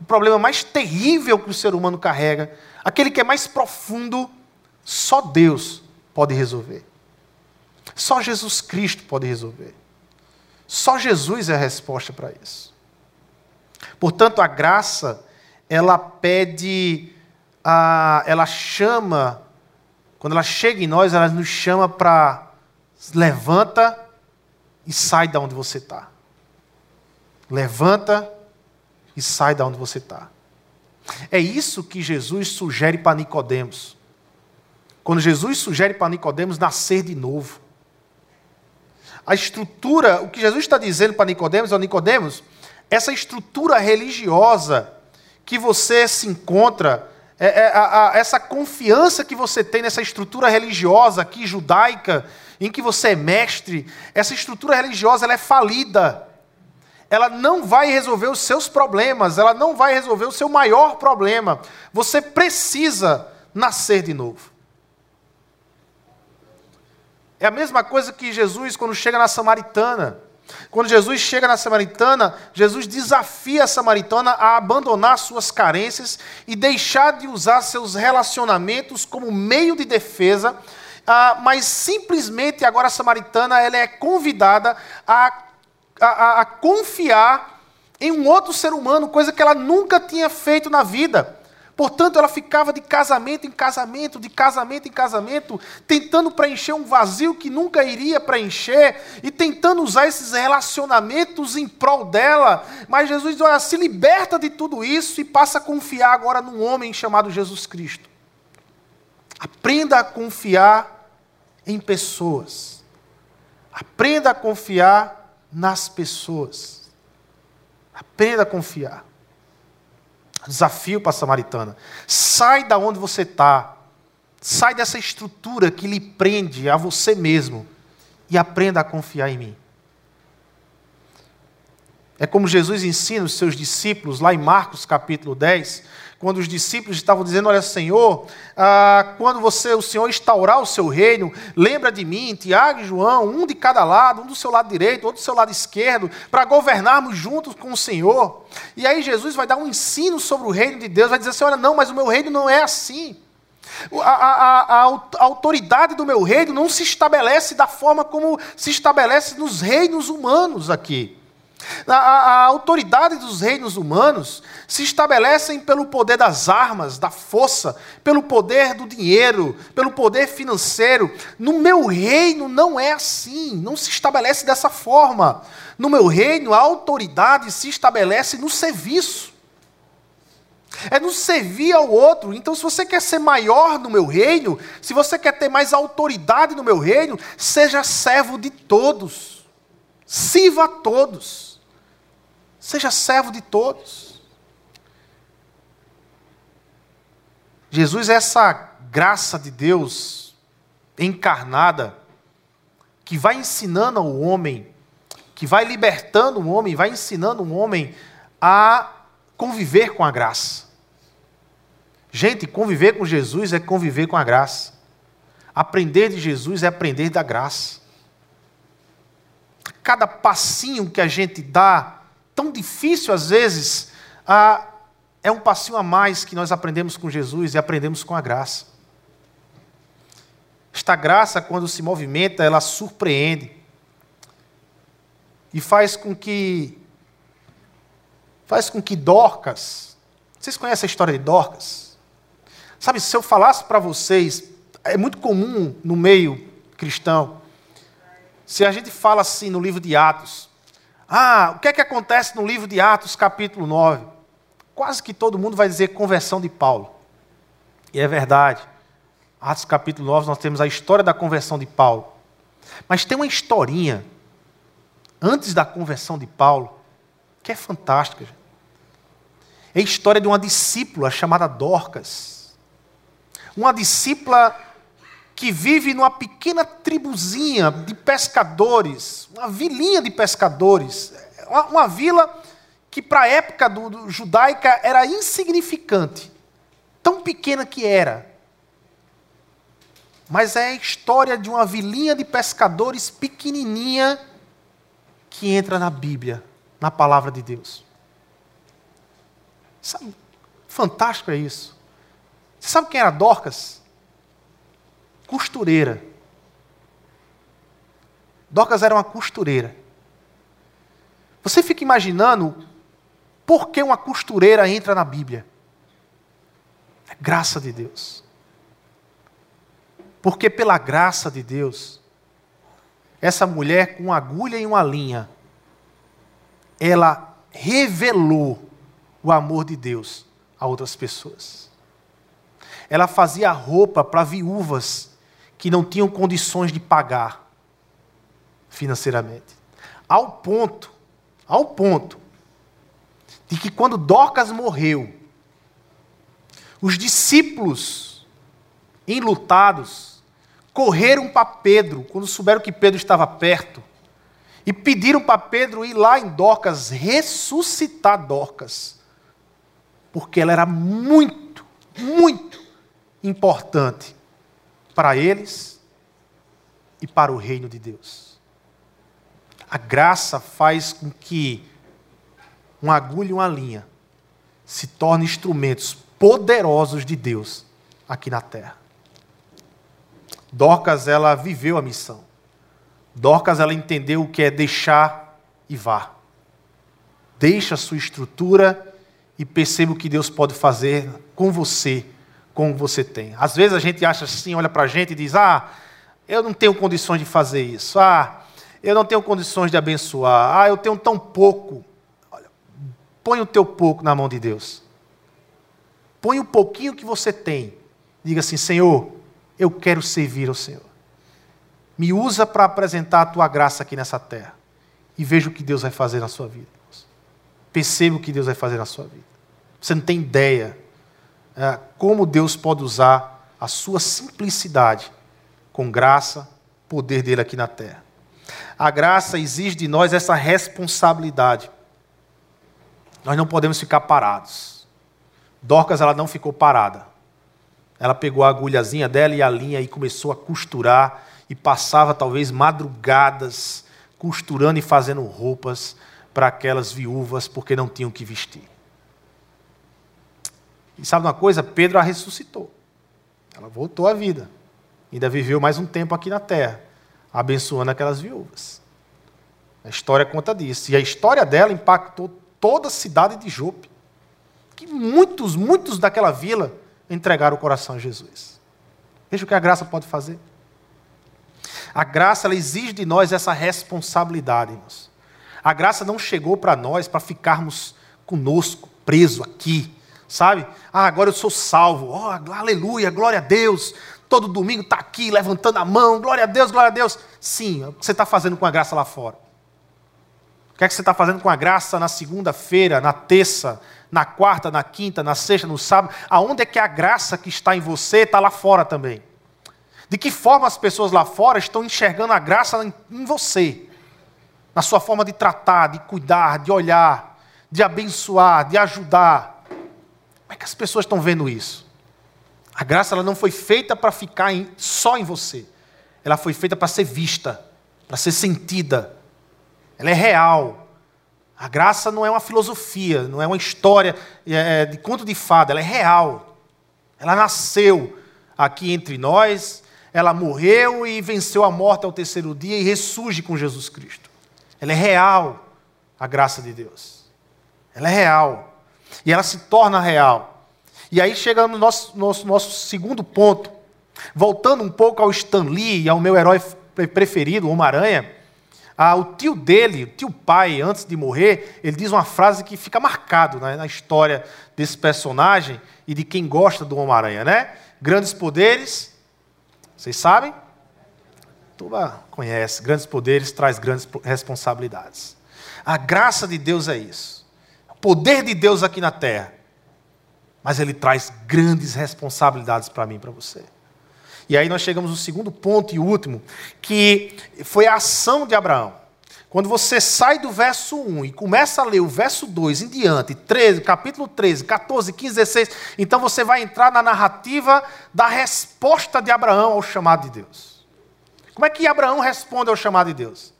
o problema mais terrível que o ser humano carrega, aquele que é mais profundo, só Deus pode resolver. Só Jesus Cristo pode resolver. Só Jesus é a resposta para isso. Portanto, a graça, ela pede, a, ela chama, quando ela chega em nós, ela nos chama para levanta e sai da onde você está. Levanta e sai da onde você está. É isso que Jesus sugere para Nicodemos. Quando Jesus sugere para Nicodemos nascer de novo. A estrutura, o que Jesus está dizendo para Nicodemos, é Nicodemos, essa estrutura religiosa que você se encontra, é, é, a, a, essa confiança que você tem nessa estrutura religiosa aqui, judaica, em que você é mestre, essa estrutura religiosa ela é falida ela não vai resolver os seus problemas, ela não vai resolver o seu maior problema. Você precisa nascer de novo. É a mesma coisa que Jesus, quando chega na Samaritana. Quando Jesus chega na Samaritana, Jesus desafia a Samaritana a abandonar suas carências e deixar de usar seus relacionamentos como meio de defesa, ah, mas simplesmente agora a Samaritana ela é convidada a a, a, a confiar em um outro ser humano, coisa que ela nunca tinha feito na vida. Portanto, ela ficava de casamento em casamento, de casamento em casamento, tentando preencher um vazio que nunca iria preencher e tentando usar esses relacionamentos em prol dela. Mas Jesus diz: olha, se liberta de tudo isso e passa a confiar agora num homem chamado Jesus Cristo. Aprenda a confiar em pessoas. Aprenda a confiar nas pessoas. Aprenda a confiar. Desafio para a samaritana. Sai da onde você está. Sai dessa estrutura que lhe prende a você mesmo. E aprenda a confiar em mim. É como Jesus ensina os seus discípulos, lá em Marcos capítulo 10, quando os discípulos estavam dizendo: Olha, Senhor, ah, quando você, o Senhor instaurar o seu reino, lembra de mim, Tiago e João, um de cada lado, um do seu lado direito, outro do seu lado esquerdo, para governarmos juntos com o Senhor. E aí Jesus vai dar um ensino sobre o reino de Deus, vai dizer assim: Olha, não, mas o meu reino não é assim. A, a, a, a, autoridade do meu reino não se estabelece da forma como se estabelece nos reinos humanos aqui. A, a, autoridade dos reinos humanos se estabelecem pelo poder das armas, da força, pelo poder do dinheiro, pelo poder financeiro. No meu reino não é assim, não se estabelece dessa forma. No meu reino, a autoridade se estabelece no serviço. É no servir ao outro. Então, se você quer ser maior no meu reino, se você quer ter mais autoridade no meu reino, seja servo de todos. Sirva a todos. Seja servo de todos. Jesus é essa graça de Deus encarnada que vai ensinando ao homem, que vai libertando o homem, vai ensinando o homem a conviver com a graça. Gente, conviver com Jesus é conviver com a graça. Aprender de Jesus é aprender da graça. Cada passinho que a gente dá tão difícil às vezes, ah, é um passinho a mais que nós aprendemos com Jesus e aprendemos com a graça. Esta graça, quando se movimenta, ela surpreende e faz com que faz com que Dorcas, vocês conhecem a história de Dorcas? Sabe, se eu falasse para vocês, é muito comum no meio cristão, se a gente fala assim no livro de Atos, ah, o que é que acontece no livro de Atos, capítulo 9? Quase que todo mundo vai dizer conversão de Paulo. E é verdade. Atos capítulo 9, nós temos a história da conversão de Paulo. Mas tem uma historinha antes da conversão de Paulo que é fantástica. É a história de uma discípula chamada Dorcas. Uma discípula que vive numa pequena tribuzinha de pescadores, uma vilinha de pescadores, uma, vila que para a época do, do, judaica era insignificante, tão pequena que era. Mas é a história de uma vilinha de pescadores pequenininha que entra na Bíblia, na palavra de Deus. Sabe, fantástico é isso. Você sabe quem era Dorcas? Costureira. Dorcas era uma costureira. Você fica imaginando por que uma costureira entra na Bíblia? É graça de Deus. Porque pela graça de Deus, essa mulher com uma agulha e uma linha, ela revelou o amor de Deus a outras pessoas. Ela fazia roupa para viúvas que não tinham condições de pagar financeiramente. Ao ponto, ao ponto, de que quando Docas morreu, os discípulos, enlutados, correram para Pedro, quando souberam que Pedro estava perto, e pediram para Pedro ir lá em Docas, ressuscitar Docas, porque ela era muito, muito importante para eles e para o reino de Deus. A graça faz com que uma agulha e uma linha se tornem instrumentos poderosos de Deus aqui na terra. Dorcas, ela viveu a missão. Dorcas, ela entendeu o que é deixar e vá. Deixa a sua estrutura e perceba o que Deus pode fazer com você, com o que você tem. Às vezes a gente acha assim, olha para a gente e diz: Ah, eu não tenho condições de fazer isso. Ah, eu não tenho condições de abençoar. Ah, eu tenho tão pouco. Olha, põe o teu pouco na mão de Deus. Põe o pouquinho que você tem. Diga assim: Senhor, eu quero servir ao Senhor. Me usa para apresentar a tua graça aqui nessa terra. E veja o que Deus vai fazer na sua vida. Perceba o que Deus vai fazer na sua vida. Você não tem ideia como Deus pode usar a sua simplicidade com graça, poder dele aqui na terra. A graça exige de nós essa responsabilidade. Nós não podemos ficar parados. Dorcas ela não ficou parada. Ela pegou a agulhazinha dela e a linha e começou a costurar e passava talvez madrugadas costurando e fazendo roupas para aquelas viúvas porque não tinham que vestir. E sabe uma coisa? Pedro a ressuscitou. Ela voltou à vida. Ainda viveu mais um tempo aqui na terra, abençoando aquelas viúvas. A história conta disso. E a história dela impactou toda a cidade de Jope. Que muitos, muitos daquela vila entregaram o coração a Jesus. Veja o que a graça pode fazer. A graça ela exige de nós essa responsabilidade, irmãos. A graça não chegou para nós para ficarmos conosco, preso aqui, sabe? Ah, agora eu sou salvo. Oh, aleluia, glória a Deus. Todo domingo está aqui levantando a mão, glória a Deus, glória a Deus. Sim, o que você está fazendo com a graça lá fora? O que é que você está fazendo com a graça na segunda-feira, na terça, na quarta, na quinta, na sexta, no sábado? Aonde é que a graça que está em você está lá fora também? De que forma as pessoas lá fora estão enxergando a graça em você? Na sua forma de tratar, de cuidar, de olhar, de abençoar, de ajudar. É que as pessoas estão vendo isso? A graça ela não foi feita para ficar em, só em você. Ela foi feita para ser vista, para ser sentida. Ela é real. A graça não é uma filosofia, não é uma história é, é de conto de fada, ela é real. Ela nasceu aqui entre nós, ela morreu e venceu a morte ao terceiro dia e ressurge com Jesus Cristo. Ela é real, a graça de Deus. Ela é real. E ela se torna real. E aí chega no nosso, nosso, nosso segundo ponto. Voltando um pouco ao Stan Lee, ao meu herói preferido, Homem-Aranha, o tio dele, o tio pai, antes de morrer, ele diz uma frase que fica marcado né, na história desse personagem e de quem gosta do Homem-Aranha, né? Grandes poderes, vocês sabem? Tuba conhece, grandes poderes traz grandes responsabilidades. A graça de Deus é isso. Poder de Deus aqui na terra. Mas ele traz grandes responsabilidades para mim e para você. E aí nós chegamos no segundo ponto e último, que foi a ação de Abraão. Quando você sai do verso 1 e começa a ler o verso 2 em diante, 13, capítulo 13, 14, 15, 16, então você vai entrar na narrativa da resposta de Abraão ao chamado de Deus. Como é que Abraão responde ao chamado de Deus?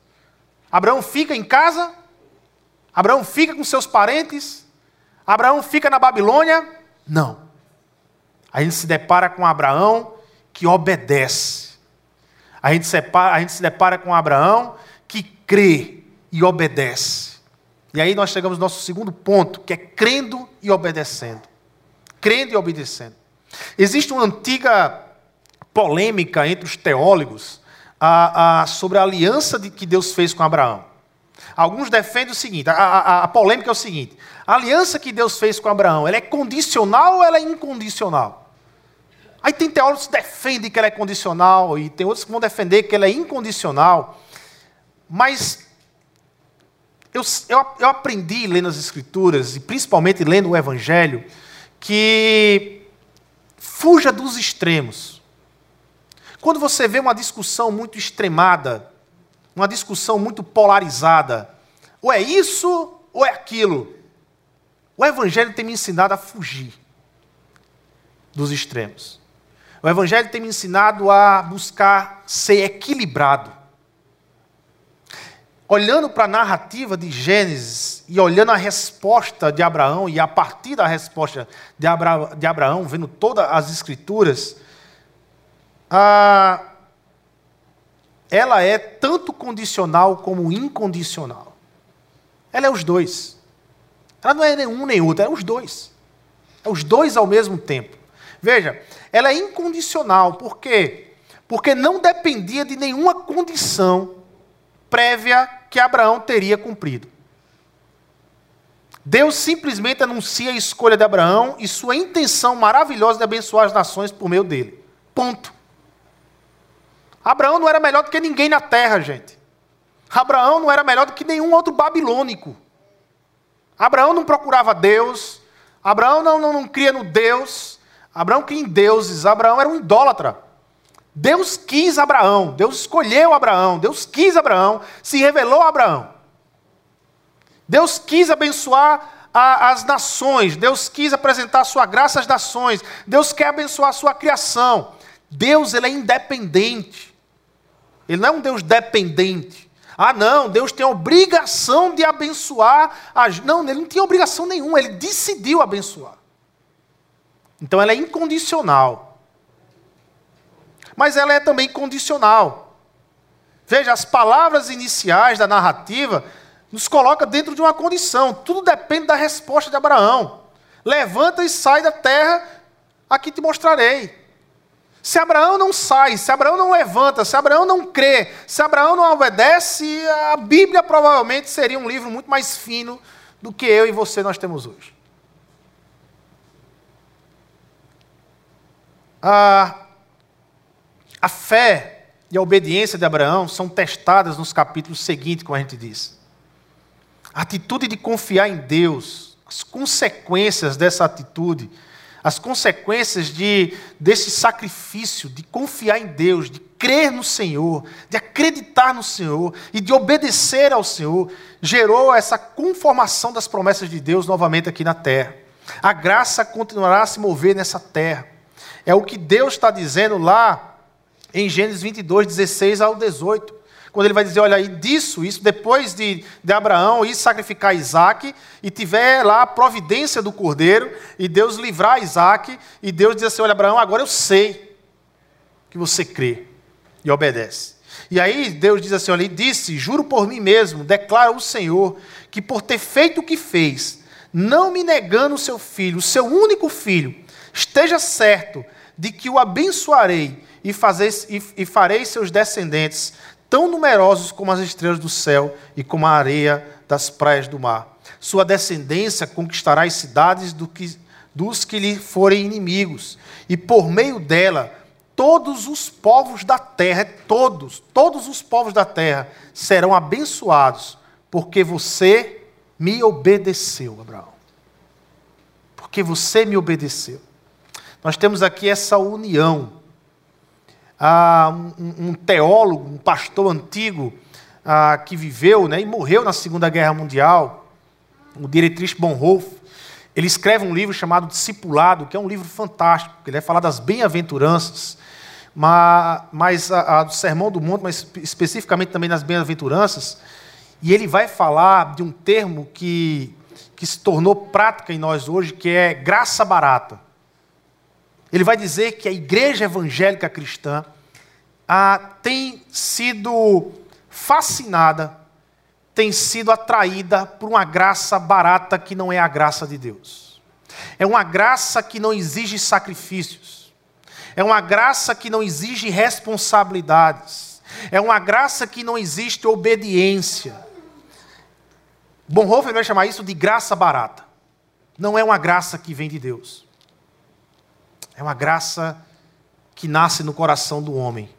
Abraão fica em casa? Abraão fica com seus parentes? Abraão fica na Babilônia? Não. A gente se depara com Abraão que obedece. A gente, separa, a gente se depara com Abraão que crê e obedece. E aí nós chegamos ao nosso segundo ponto, que é crendo e obedecendo. Crendo e obedecendo. Existe uma antiga polêmica entre os teólogos sobre a aliança de, que Deus fez com Abraão. Alguns defendem o seguinte: a, a, polêmica é o seguinte: a aliança que Deus fez com Abraão, ela é condicional ou ela é incondicional? Aí tem teólogos que defendem que ela é condicional e tem outros que vão defender que ela é incondicional. Mas eu, eu, eu aprendi lendo as Escrituras, e principalmente lendo o Evangelho, que fuja dos extremos. Quando você vê uma discussão muito extremada, uma discussão muito polarizada, ou é isso ou é aquilo, o Evangelho tem me ensinado a fugir dos extremos. O Evangelho tem me ensinado a buscar ser equilibrado. Olhando para a narrativa de Gênesis e olhando a resposta de Abraão, e a partir da resposta de, Abra de Abraão, vendo todas as Escrituras, ela é tanto condicional como incondicional. Ela é os dois. Ela não é nenhum nem outro, é os dois. É os dois ao mesmo tempo. Veja, ela é incondicional. Por quê? Porque não dependia de nenhuma condição prévia que Abraão teria cumprido. Deus simplesmente anuncia a escolha de Abraão e sua intenção maravilhosa de abençoar as nações por meio dele. Ponto. Abraão não era melhor do que ninguém na terra, gente. Abraão não era melhor do que nenhum outro babilônico. Abraão não procurava Deus. Abraão não, não, não cria no Deus. Abraão cria em deuses. Abraão era um idólatra. Deus quis Abraão. Deus escolheu Abraão. Deus quis Abraão. Se revelou a Abraão. Deus quis abençoar a, as nações, Deus quis apresentar a sua graça às nações, Deus quer abençoar a sua criação. Deus ele é independente. Ele não é um Deus dependente. Ah, não, Deus tem a obrigação de abençoar. As... Não, ele não tinha obrigação nenhuma, ele decidiu abençoar. Então ela é incondicional. Mas ela é também condicional. Veja, as palavras iniciais da narrativa nos coloca dentro de uma condição. Tudo depende da resposta de Abraão. Levanta e sai da terra, aqui te mostrarei. Se Abraão não sai, se Abraão não levanta, se Abraão não crê, se Abraão não obedece, a Bíblia provavelmente seria um livro muito mais fino do que eu e você nós temos hoje. A, a fé e a obediência de Abraão são testadas nos capítulos seguintes, como a gente disse. A atitude de confiar em Deus, as consequências dessa atitude, as consequências de, desse sacrifício, de confiar em Deus, de crer no Senhor, de acreditar no Senhor e de obedecer ao Senhor, gerou essa conformação das promessas de Deus novamente aqui na terra. A graça continuará a se mover nessa terra. É o que Deus está dizendo lá em Gênesis 22, 16 ao 18 quando ele vai dizer, olha, e disso, isso depois de, de Abraão ir sacrificar Isaac, e tiver lá a providência do cordeiro, e Deus livrar Isaac, e Deus diz assim, olha, Abraão, agora eu sei que você crê e obedece. E aí Deus diz assim, olha, e disse, juro por mim mesmo, declara o Senhor, que por ter feito o que fez, não me negando o seu filho, o seu único filho, esteja certo de que o abençoarei e, fazer, e, e farei seus descendentes tão numerosos como as estrelas do céu e como a areia das praias do mar. Sua descendência conquistará as cidades do que, dos que lhe forem inimigos, e por meio dela todos os povos da terra, todos, todos os povos da terra serão abençoados, porque você me obedeceu, Abraão. Porque você me obedeceu. Nós temos aqui essa união um, teólogo, um pastor antigo que viveu né, e morreu na Segunda Guerra Mundial, o Dietrich Bonhoeffer, ele escreve um livro chamado Discipulado, que é um livro fantástico, ele vai falar das bem-aventuranças, mas, mas a, a, do Sermão do Monte, mas especificamente também nas bem-aventuranças, e ele vai falar de um termo que, que se tornou prática em nós hoje, que é graça barata. Ele vai dizer que a igreja evangélica cristã ah, tem sido fascinada, tem sido atraída por uma graça barata que não é a graça de Deus. É uma graça que não exige sacrifícios. É uma graça que não exige responsabilidades. É uma graça que não existe obediência. Bonhoeffer vai chamar isso de graça barata. Não é uma graça que vem de Deus. É uma graça que nasce no coração do homem.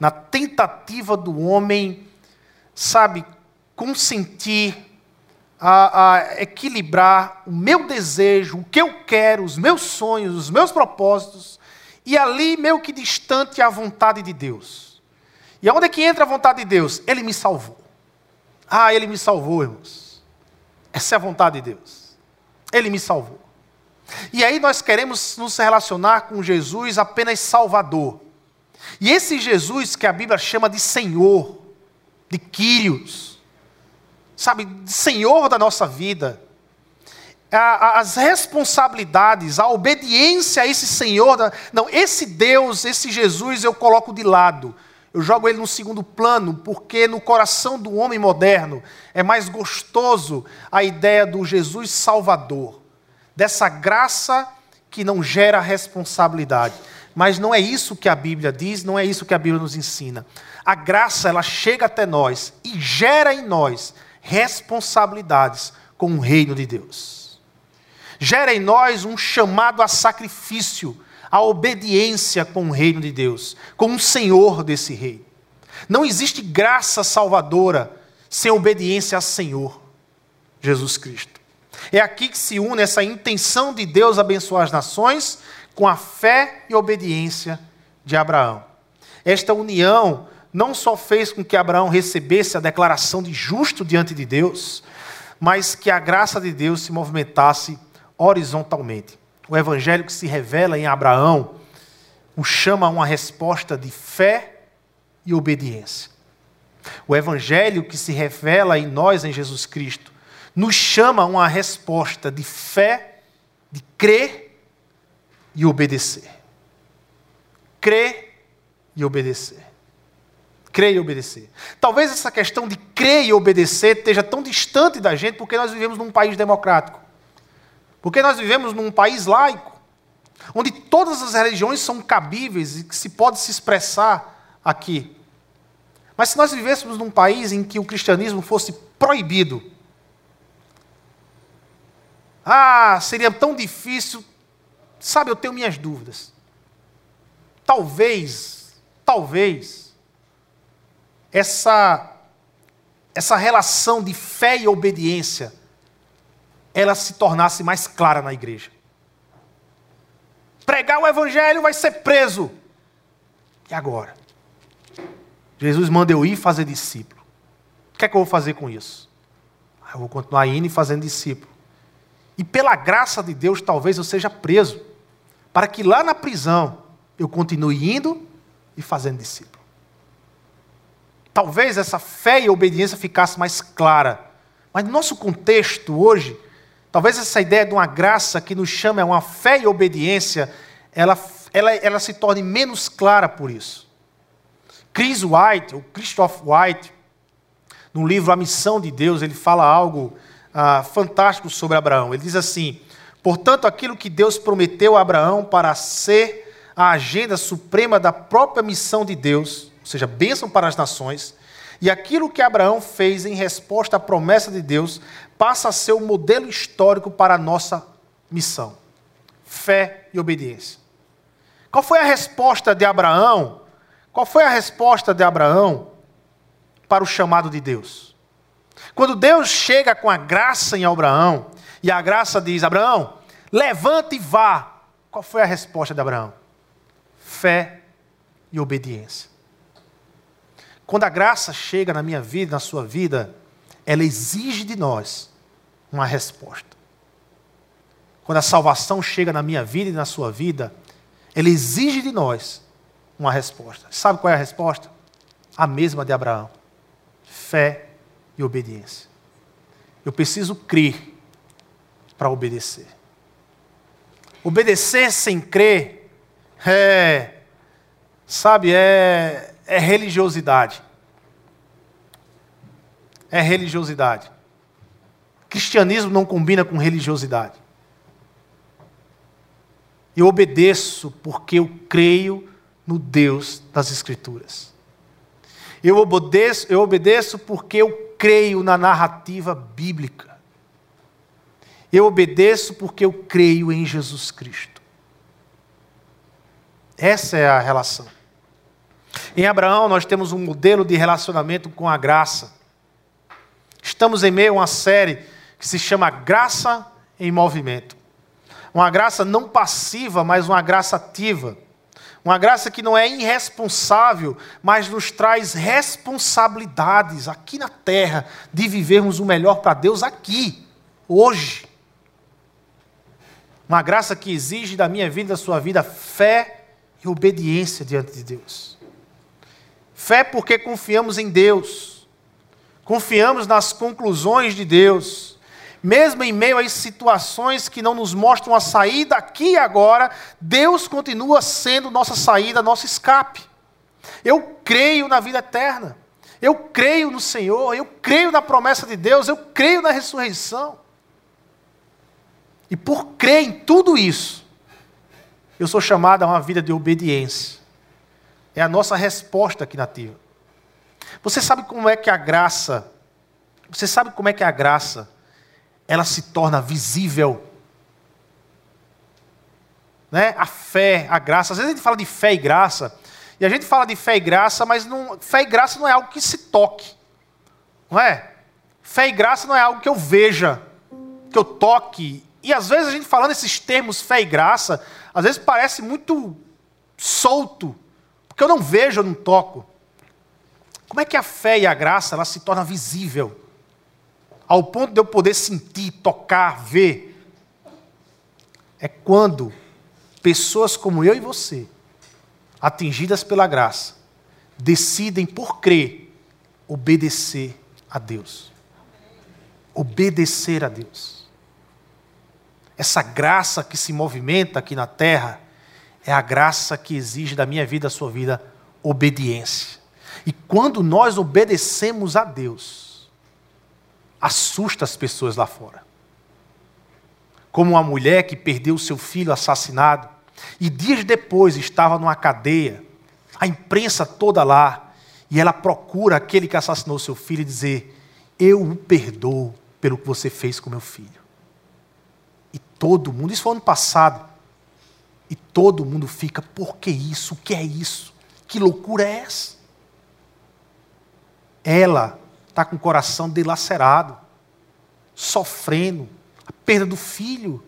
Na tentativa do homem, sabe, consentir, a, a, equilibrar o meu desejo, o que eu quero, os meus sonhos, os meus propósitos, e ali meio que distante a vontade de Deus. E aonde é que entra a vontade de Deus? Ele me salvou. Ah, ele me salvou, irmãos. Essa é a vontade de Deus. Ele me salvou. E aí nós queremos nos relacionar com Jesus apenas Salvador. E esse Jesus que a Bíblia chama de Senhor, de Quírios, sabe, de Senhor da nossa vida, as responsabilidades, a obediência a esse Senhor, não, esse Deus, esse Jesus eu coloco de lado. eu jogo ele no segundo plano, porque no coração do homem moderno é mais gostoso a ideia do Jesus Salvador, dessa graça que não gera responsabilidade. Mas não é isso que a Bíblia diz, não é isso que a Bíblia nos ensina. A graça, ela chega até nós e gera em nós responsabilidades com o reino de Deus. Gera em nós um chamado a sacrifício, a obediência com o reino de Deus, com o Senhor desse reino. Não existe graça salvadora sem obediência ao Senhor, Jesus Cristo. É aqui que se une essa intenção de Deus abençoar as nações com a fé e obediência de Abraão. Esta união não só fez com que Abraão recebesse a declaração de justo diante de Deus, mas que a graça de Deus se movimentasse horizontalmente o evangelho que se revela em Abraão o chama a uma resposta de fé e obediência. O evangelho que se revela em nós, em Jesus Cristo, nos chama a uma resposta de fé, de crer e obedecer. Crer e obedecer. Crer e obedecer. Talvez essa questão de crer e obedecer esteja tão distante da gente porque nós vivemos num país democrático. Porque nós vivemos num país laico, onde todas as religiões são cabíveis e que se pode se expressar aqui. Mas se nós vivêssemos num país em que o cristianismo fosse proibido, ah, seria tão difícil. Sabe, eu tenho minhas dúvidas. Talvez, talvez, essa, essa relação de fé e obediência ela se tornasse mais clara na igreja. Pregar o evangelho vai ser preso. E agora? Jesus manda eu ir fazer discípulo. O que é que eu vou fazer com isso? Eu vou continuar indo e fazendo discípulo. E pela graça de Deus, talvez eu seja preso, para que lá na prisão eu continue indo e fazendo discípulo. Talvez essa fé e obediência ficasse mais clara. Mas no nosso contexto hoje, Talvez essa ideia de uma graça que nos chama a uma fé e obediência, ela, ela, ela se torne menos clara por isso. Chris White, ou Christoph White, no livro A Missão de Deus, ele fala algo ah, fantástico sobre Abraão. Ele diz assim: Portanto, aquilo que Deus prometeu a Abraão para ser a agenda suprema da própria missão de Deus, ou seja, bênção para as nações, e aquilo que Abraão fez em resposta à promessa de Deus passa a ser o modelo histórico para a nossa missão: fé e obediência. Qual foi a resposta de Abraão? Qual foi a resposta de Abraão para o chamado de Deus? Quando Deus chega com a graça em Abraão, e a graça diz: Abraão, levanta e vá. Qual foi a resposta de Abraão? Fé e obediência. Quando a graça chega na minha vida, na sua vida, ela exige de nós uma resposta. Quando a salvação chega na minha vida e na sua vida, ela exige de nós uma resposta. Sabe qual é a resposta? A mesma de Abraão: fé e obediência. Eu preciso crer para obedecer. Obedecer sem crer é, sabe, é, é religiosidade. É religiosidade. Cristianismo não combina com religiosidade. Eu obedeço porque eu creio no Deus das Escrituras. Eu obedeço, eu obedeço porque eu creio na narrativa bíblica. Eu obedeço porque eu creio em Jesus Cristo. Essa é a relação. Em Abraão, nós temos um modelo de relacionamento com a graça. Estamos em meio a uma série que se chama Graça em Movimento. Uma graça não passiva, mas uma graça ativa. Uma graça que não é irresponsável, mas nos traz responsabilidades aqui na terra de vivermos o melhor para Deus aqui, hoje. Uma graça que exige da minha vida da sua vida fé e obediência diante de Deus. Fé porque confiamos em Deus, confiamos nas conclusões de Deus, mesmo em meio às situações que não nos mostram a saída aqui e agora, Deus continua sendo nossa saída, nosso escape. Eu creio na vida eterna. Eu creio no Senhor, eu creio na promessa de Deus, eu creio na ressurreição. E por crer em tudo isso, eu sou chamado a uma vida de obediência. É a nossa resposta aqui nativa. Você sabe como é que a graça, você sabe como é que a graça, ela se torna visível? Né? A fé, a graça. Às vezes a gente fala de fé e graça, e a gente fala de fé e graça, mas não, fé e graça não é algo que se toque. Não é? Fé e graça não é algo que eu veja, que eu toque. E às vezes a gente falando esses termos fé e graça, às vezes parece muito solto, porque eu não vejo, eu não toco. Como é que a fé e a graça ela se torna visível? Ao ponto de eu poder sentir, tocar, ver. É quando pessoas como eu e você, atingidas pela graça, decidem por crer obedecer a Deus. Obedecer a Deus. Essa graça que se movimenta aqui na terra é a graça que exige da minha vida, da sua vida, obediência. E quando nós obedecemos a Deus, assusta as pessoas lá fora. Como uma mulher que perdeu seu filho assassinado, e dias depois estava numa cadeia, a imprensa toda lá, e ela procura aquele que assassinou seu filho e dizer: Eu o perdoo pelo que você fez com meu filho. Todo mundo, isso foi ano passado, e todo mundo fica: Por que isso? O que é isso? Que loucura é essa? Ela está com o coração dilacerado, sofrendo a perda do filho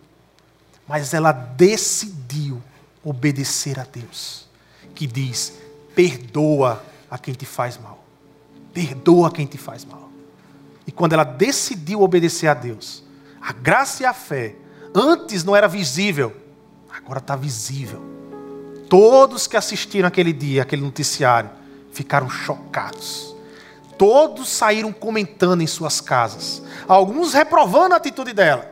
mas ela decidiu obedecer a Deus, que diz: perdoa a quem te faz mal. Perdoa quem te faz mal. E quando ela decidiu obedecer a Deus, a graça e a fé, antes não era visível, agora está visível. Todos que assistiram aquele dia, aquele noticiário, ficaram chocados. Todos saíram comentando em suas casas. Alguns reprovando a atitude dela.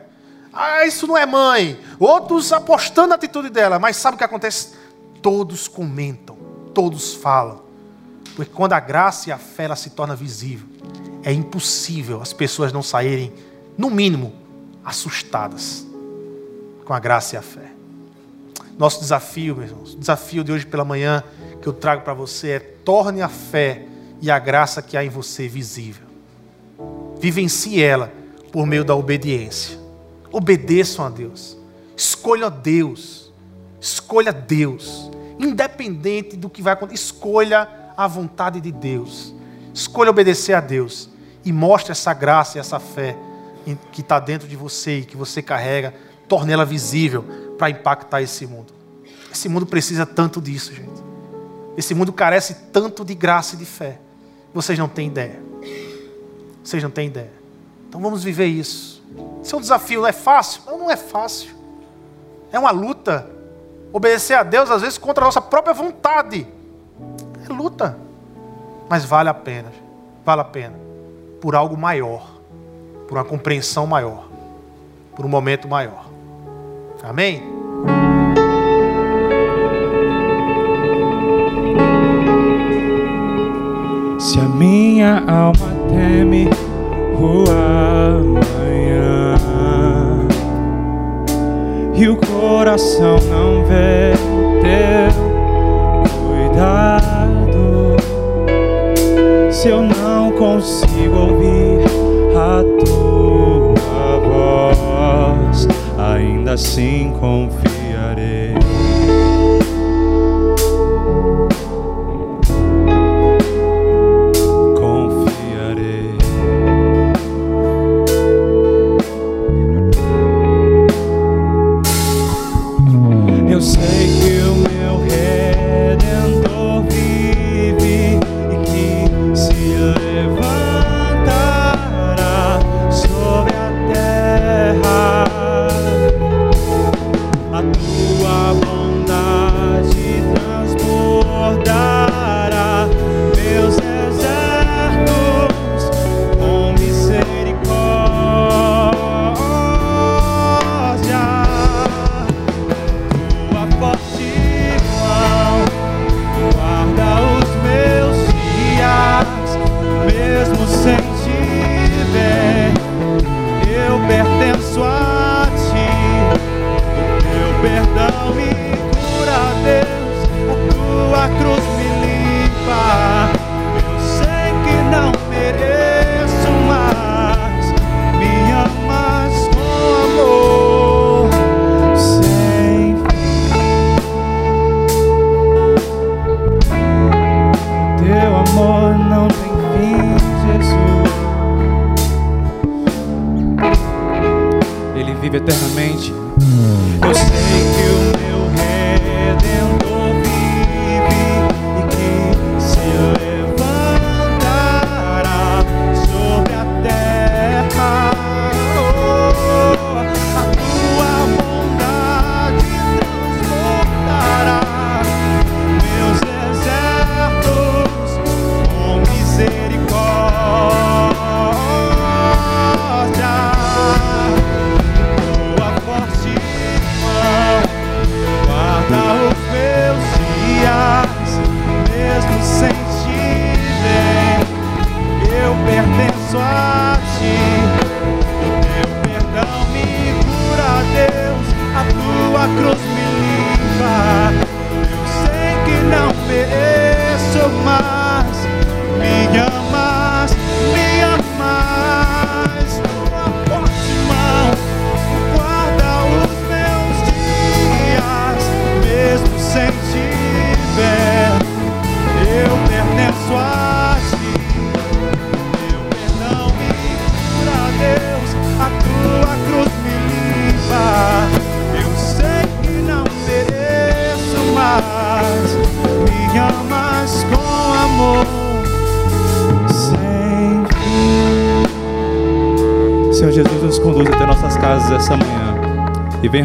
Ah, isso não é mãe. Outros apostando na atitude dela. Mas sabe o que acontece? Todos comentam, todos falam. Porque quando a graça e a fé ela se torna visível, é impossível as pessoas não saírem, no mínimo, assustadas com a graça e a fé. Nosso desafio, meus irmãos, desafio de hoje pela manhã que eu trago para você é torne a fé e a graça que há em você visível. Vivencie ela por meio da obediência. Obedeçam a Deus. Escolha Deus. Escolha Deus. Independente do que vai acontecer, escolha a vontade de Deus. Escolha obedecer a Deus. E mostre essa graça e essa fé que está dentro de você e que você carrega. Torne ela visível para impactar esse mundo. Esse mundo precisa tanto disso, gente. Esse mundo carece tanto de graça e de fé. Vocês não têm ideia. Vocês não têm ideia. Então vamos viver isso. Seu desafio não é fácil? Não, não é fácil. É uma luta. Obedecer a Deus, às vezes, contra a nossa própria vontade. É luta. Mas vale a pena. Vale a pena. Por algo maior. Por uma compreensão maior. Por um momento maior. Amém? Se a minha alma teme o amanhã e o coração não vê teu cuidado. Se eu não consigo ouvir a tua voz, ainda assim confiarei.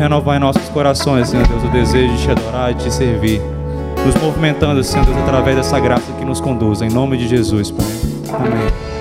renovar em nossos corações, Senhor Deus, o desejo de te adorar e de te servir. Nos movimentando, Senhor Deus, através dessa graça que nos conduz. Em nome de Jesus, Pai. Amém.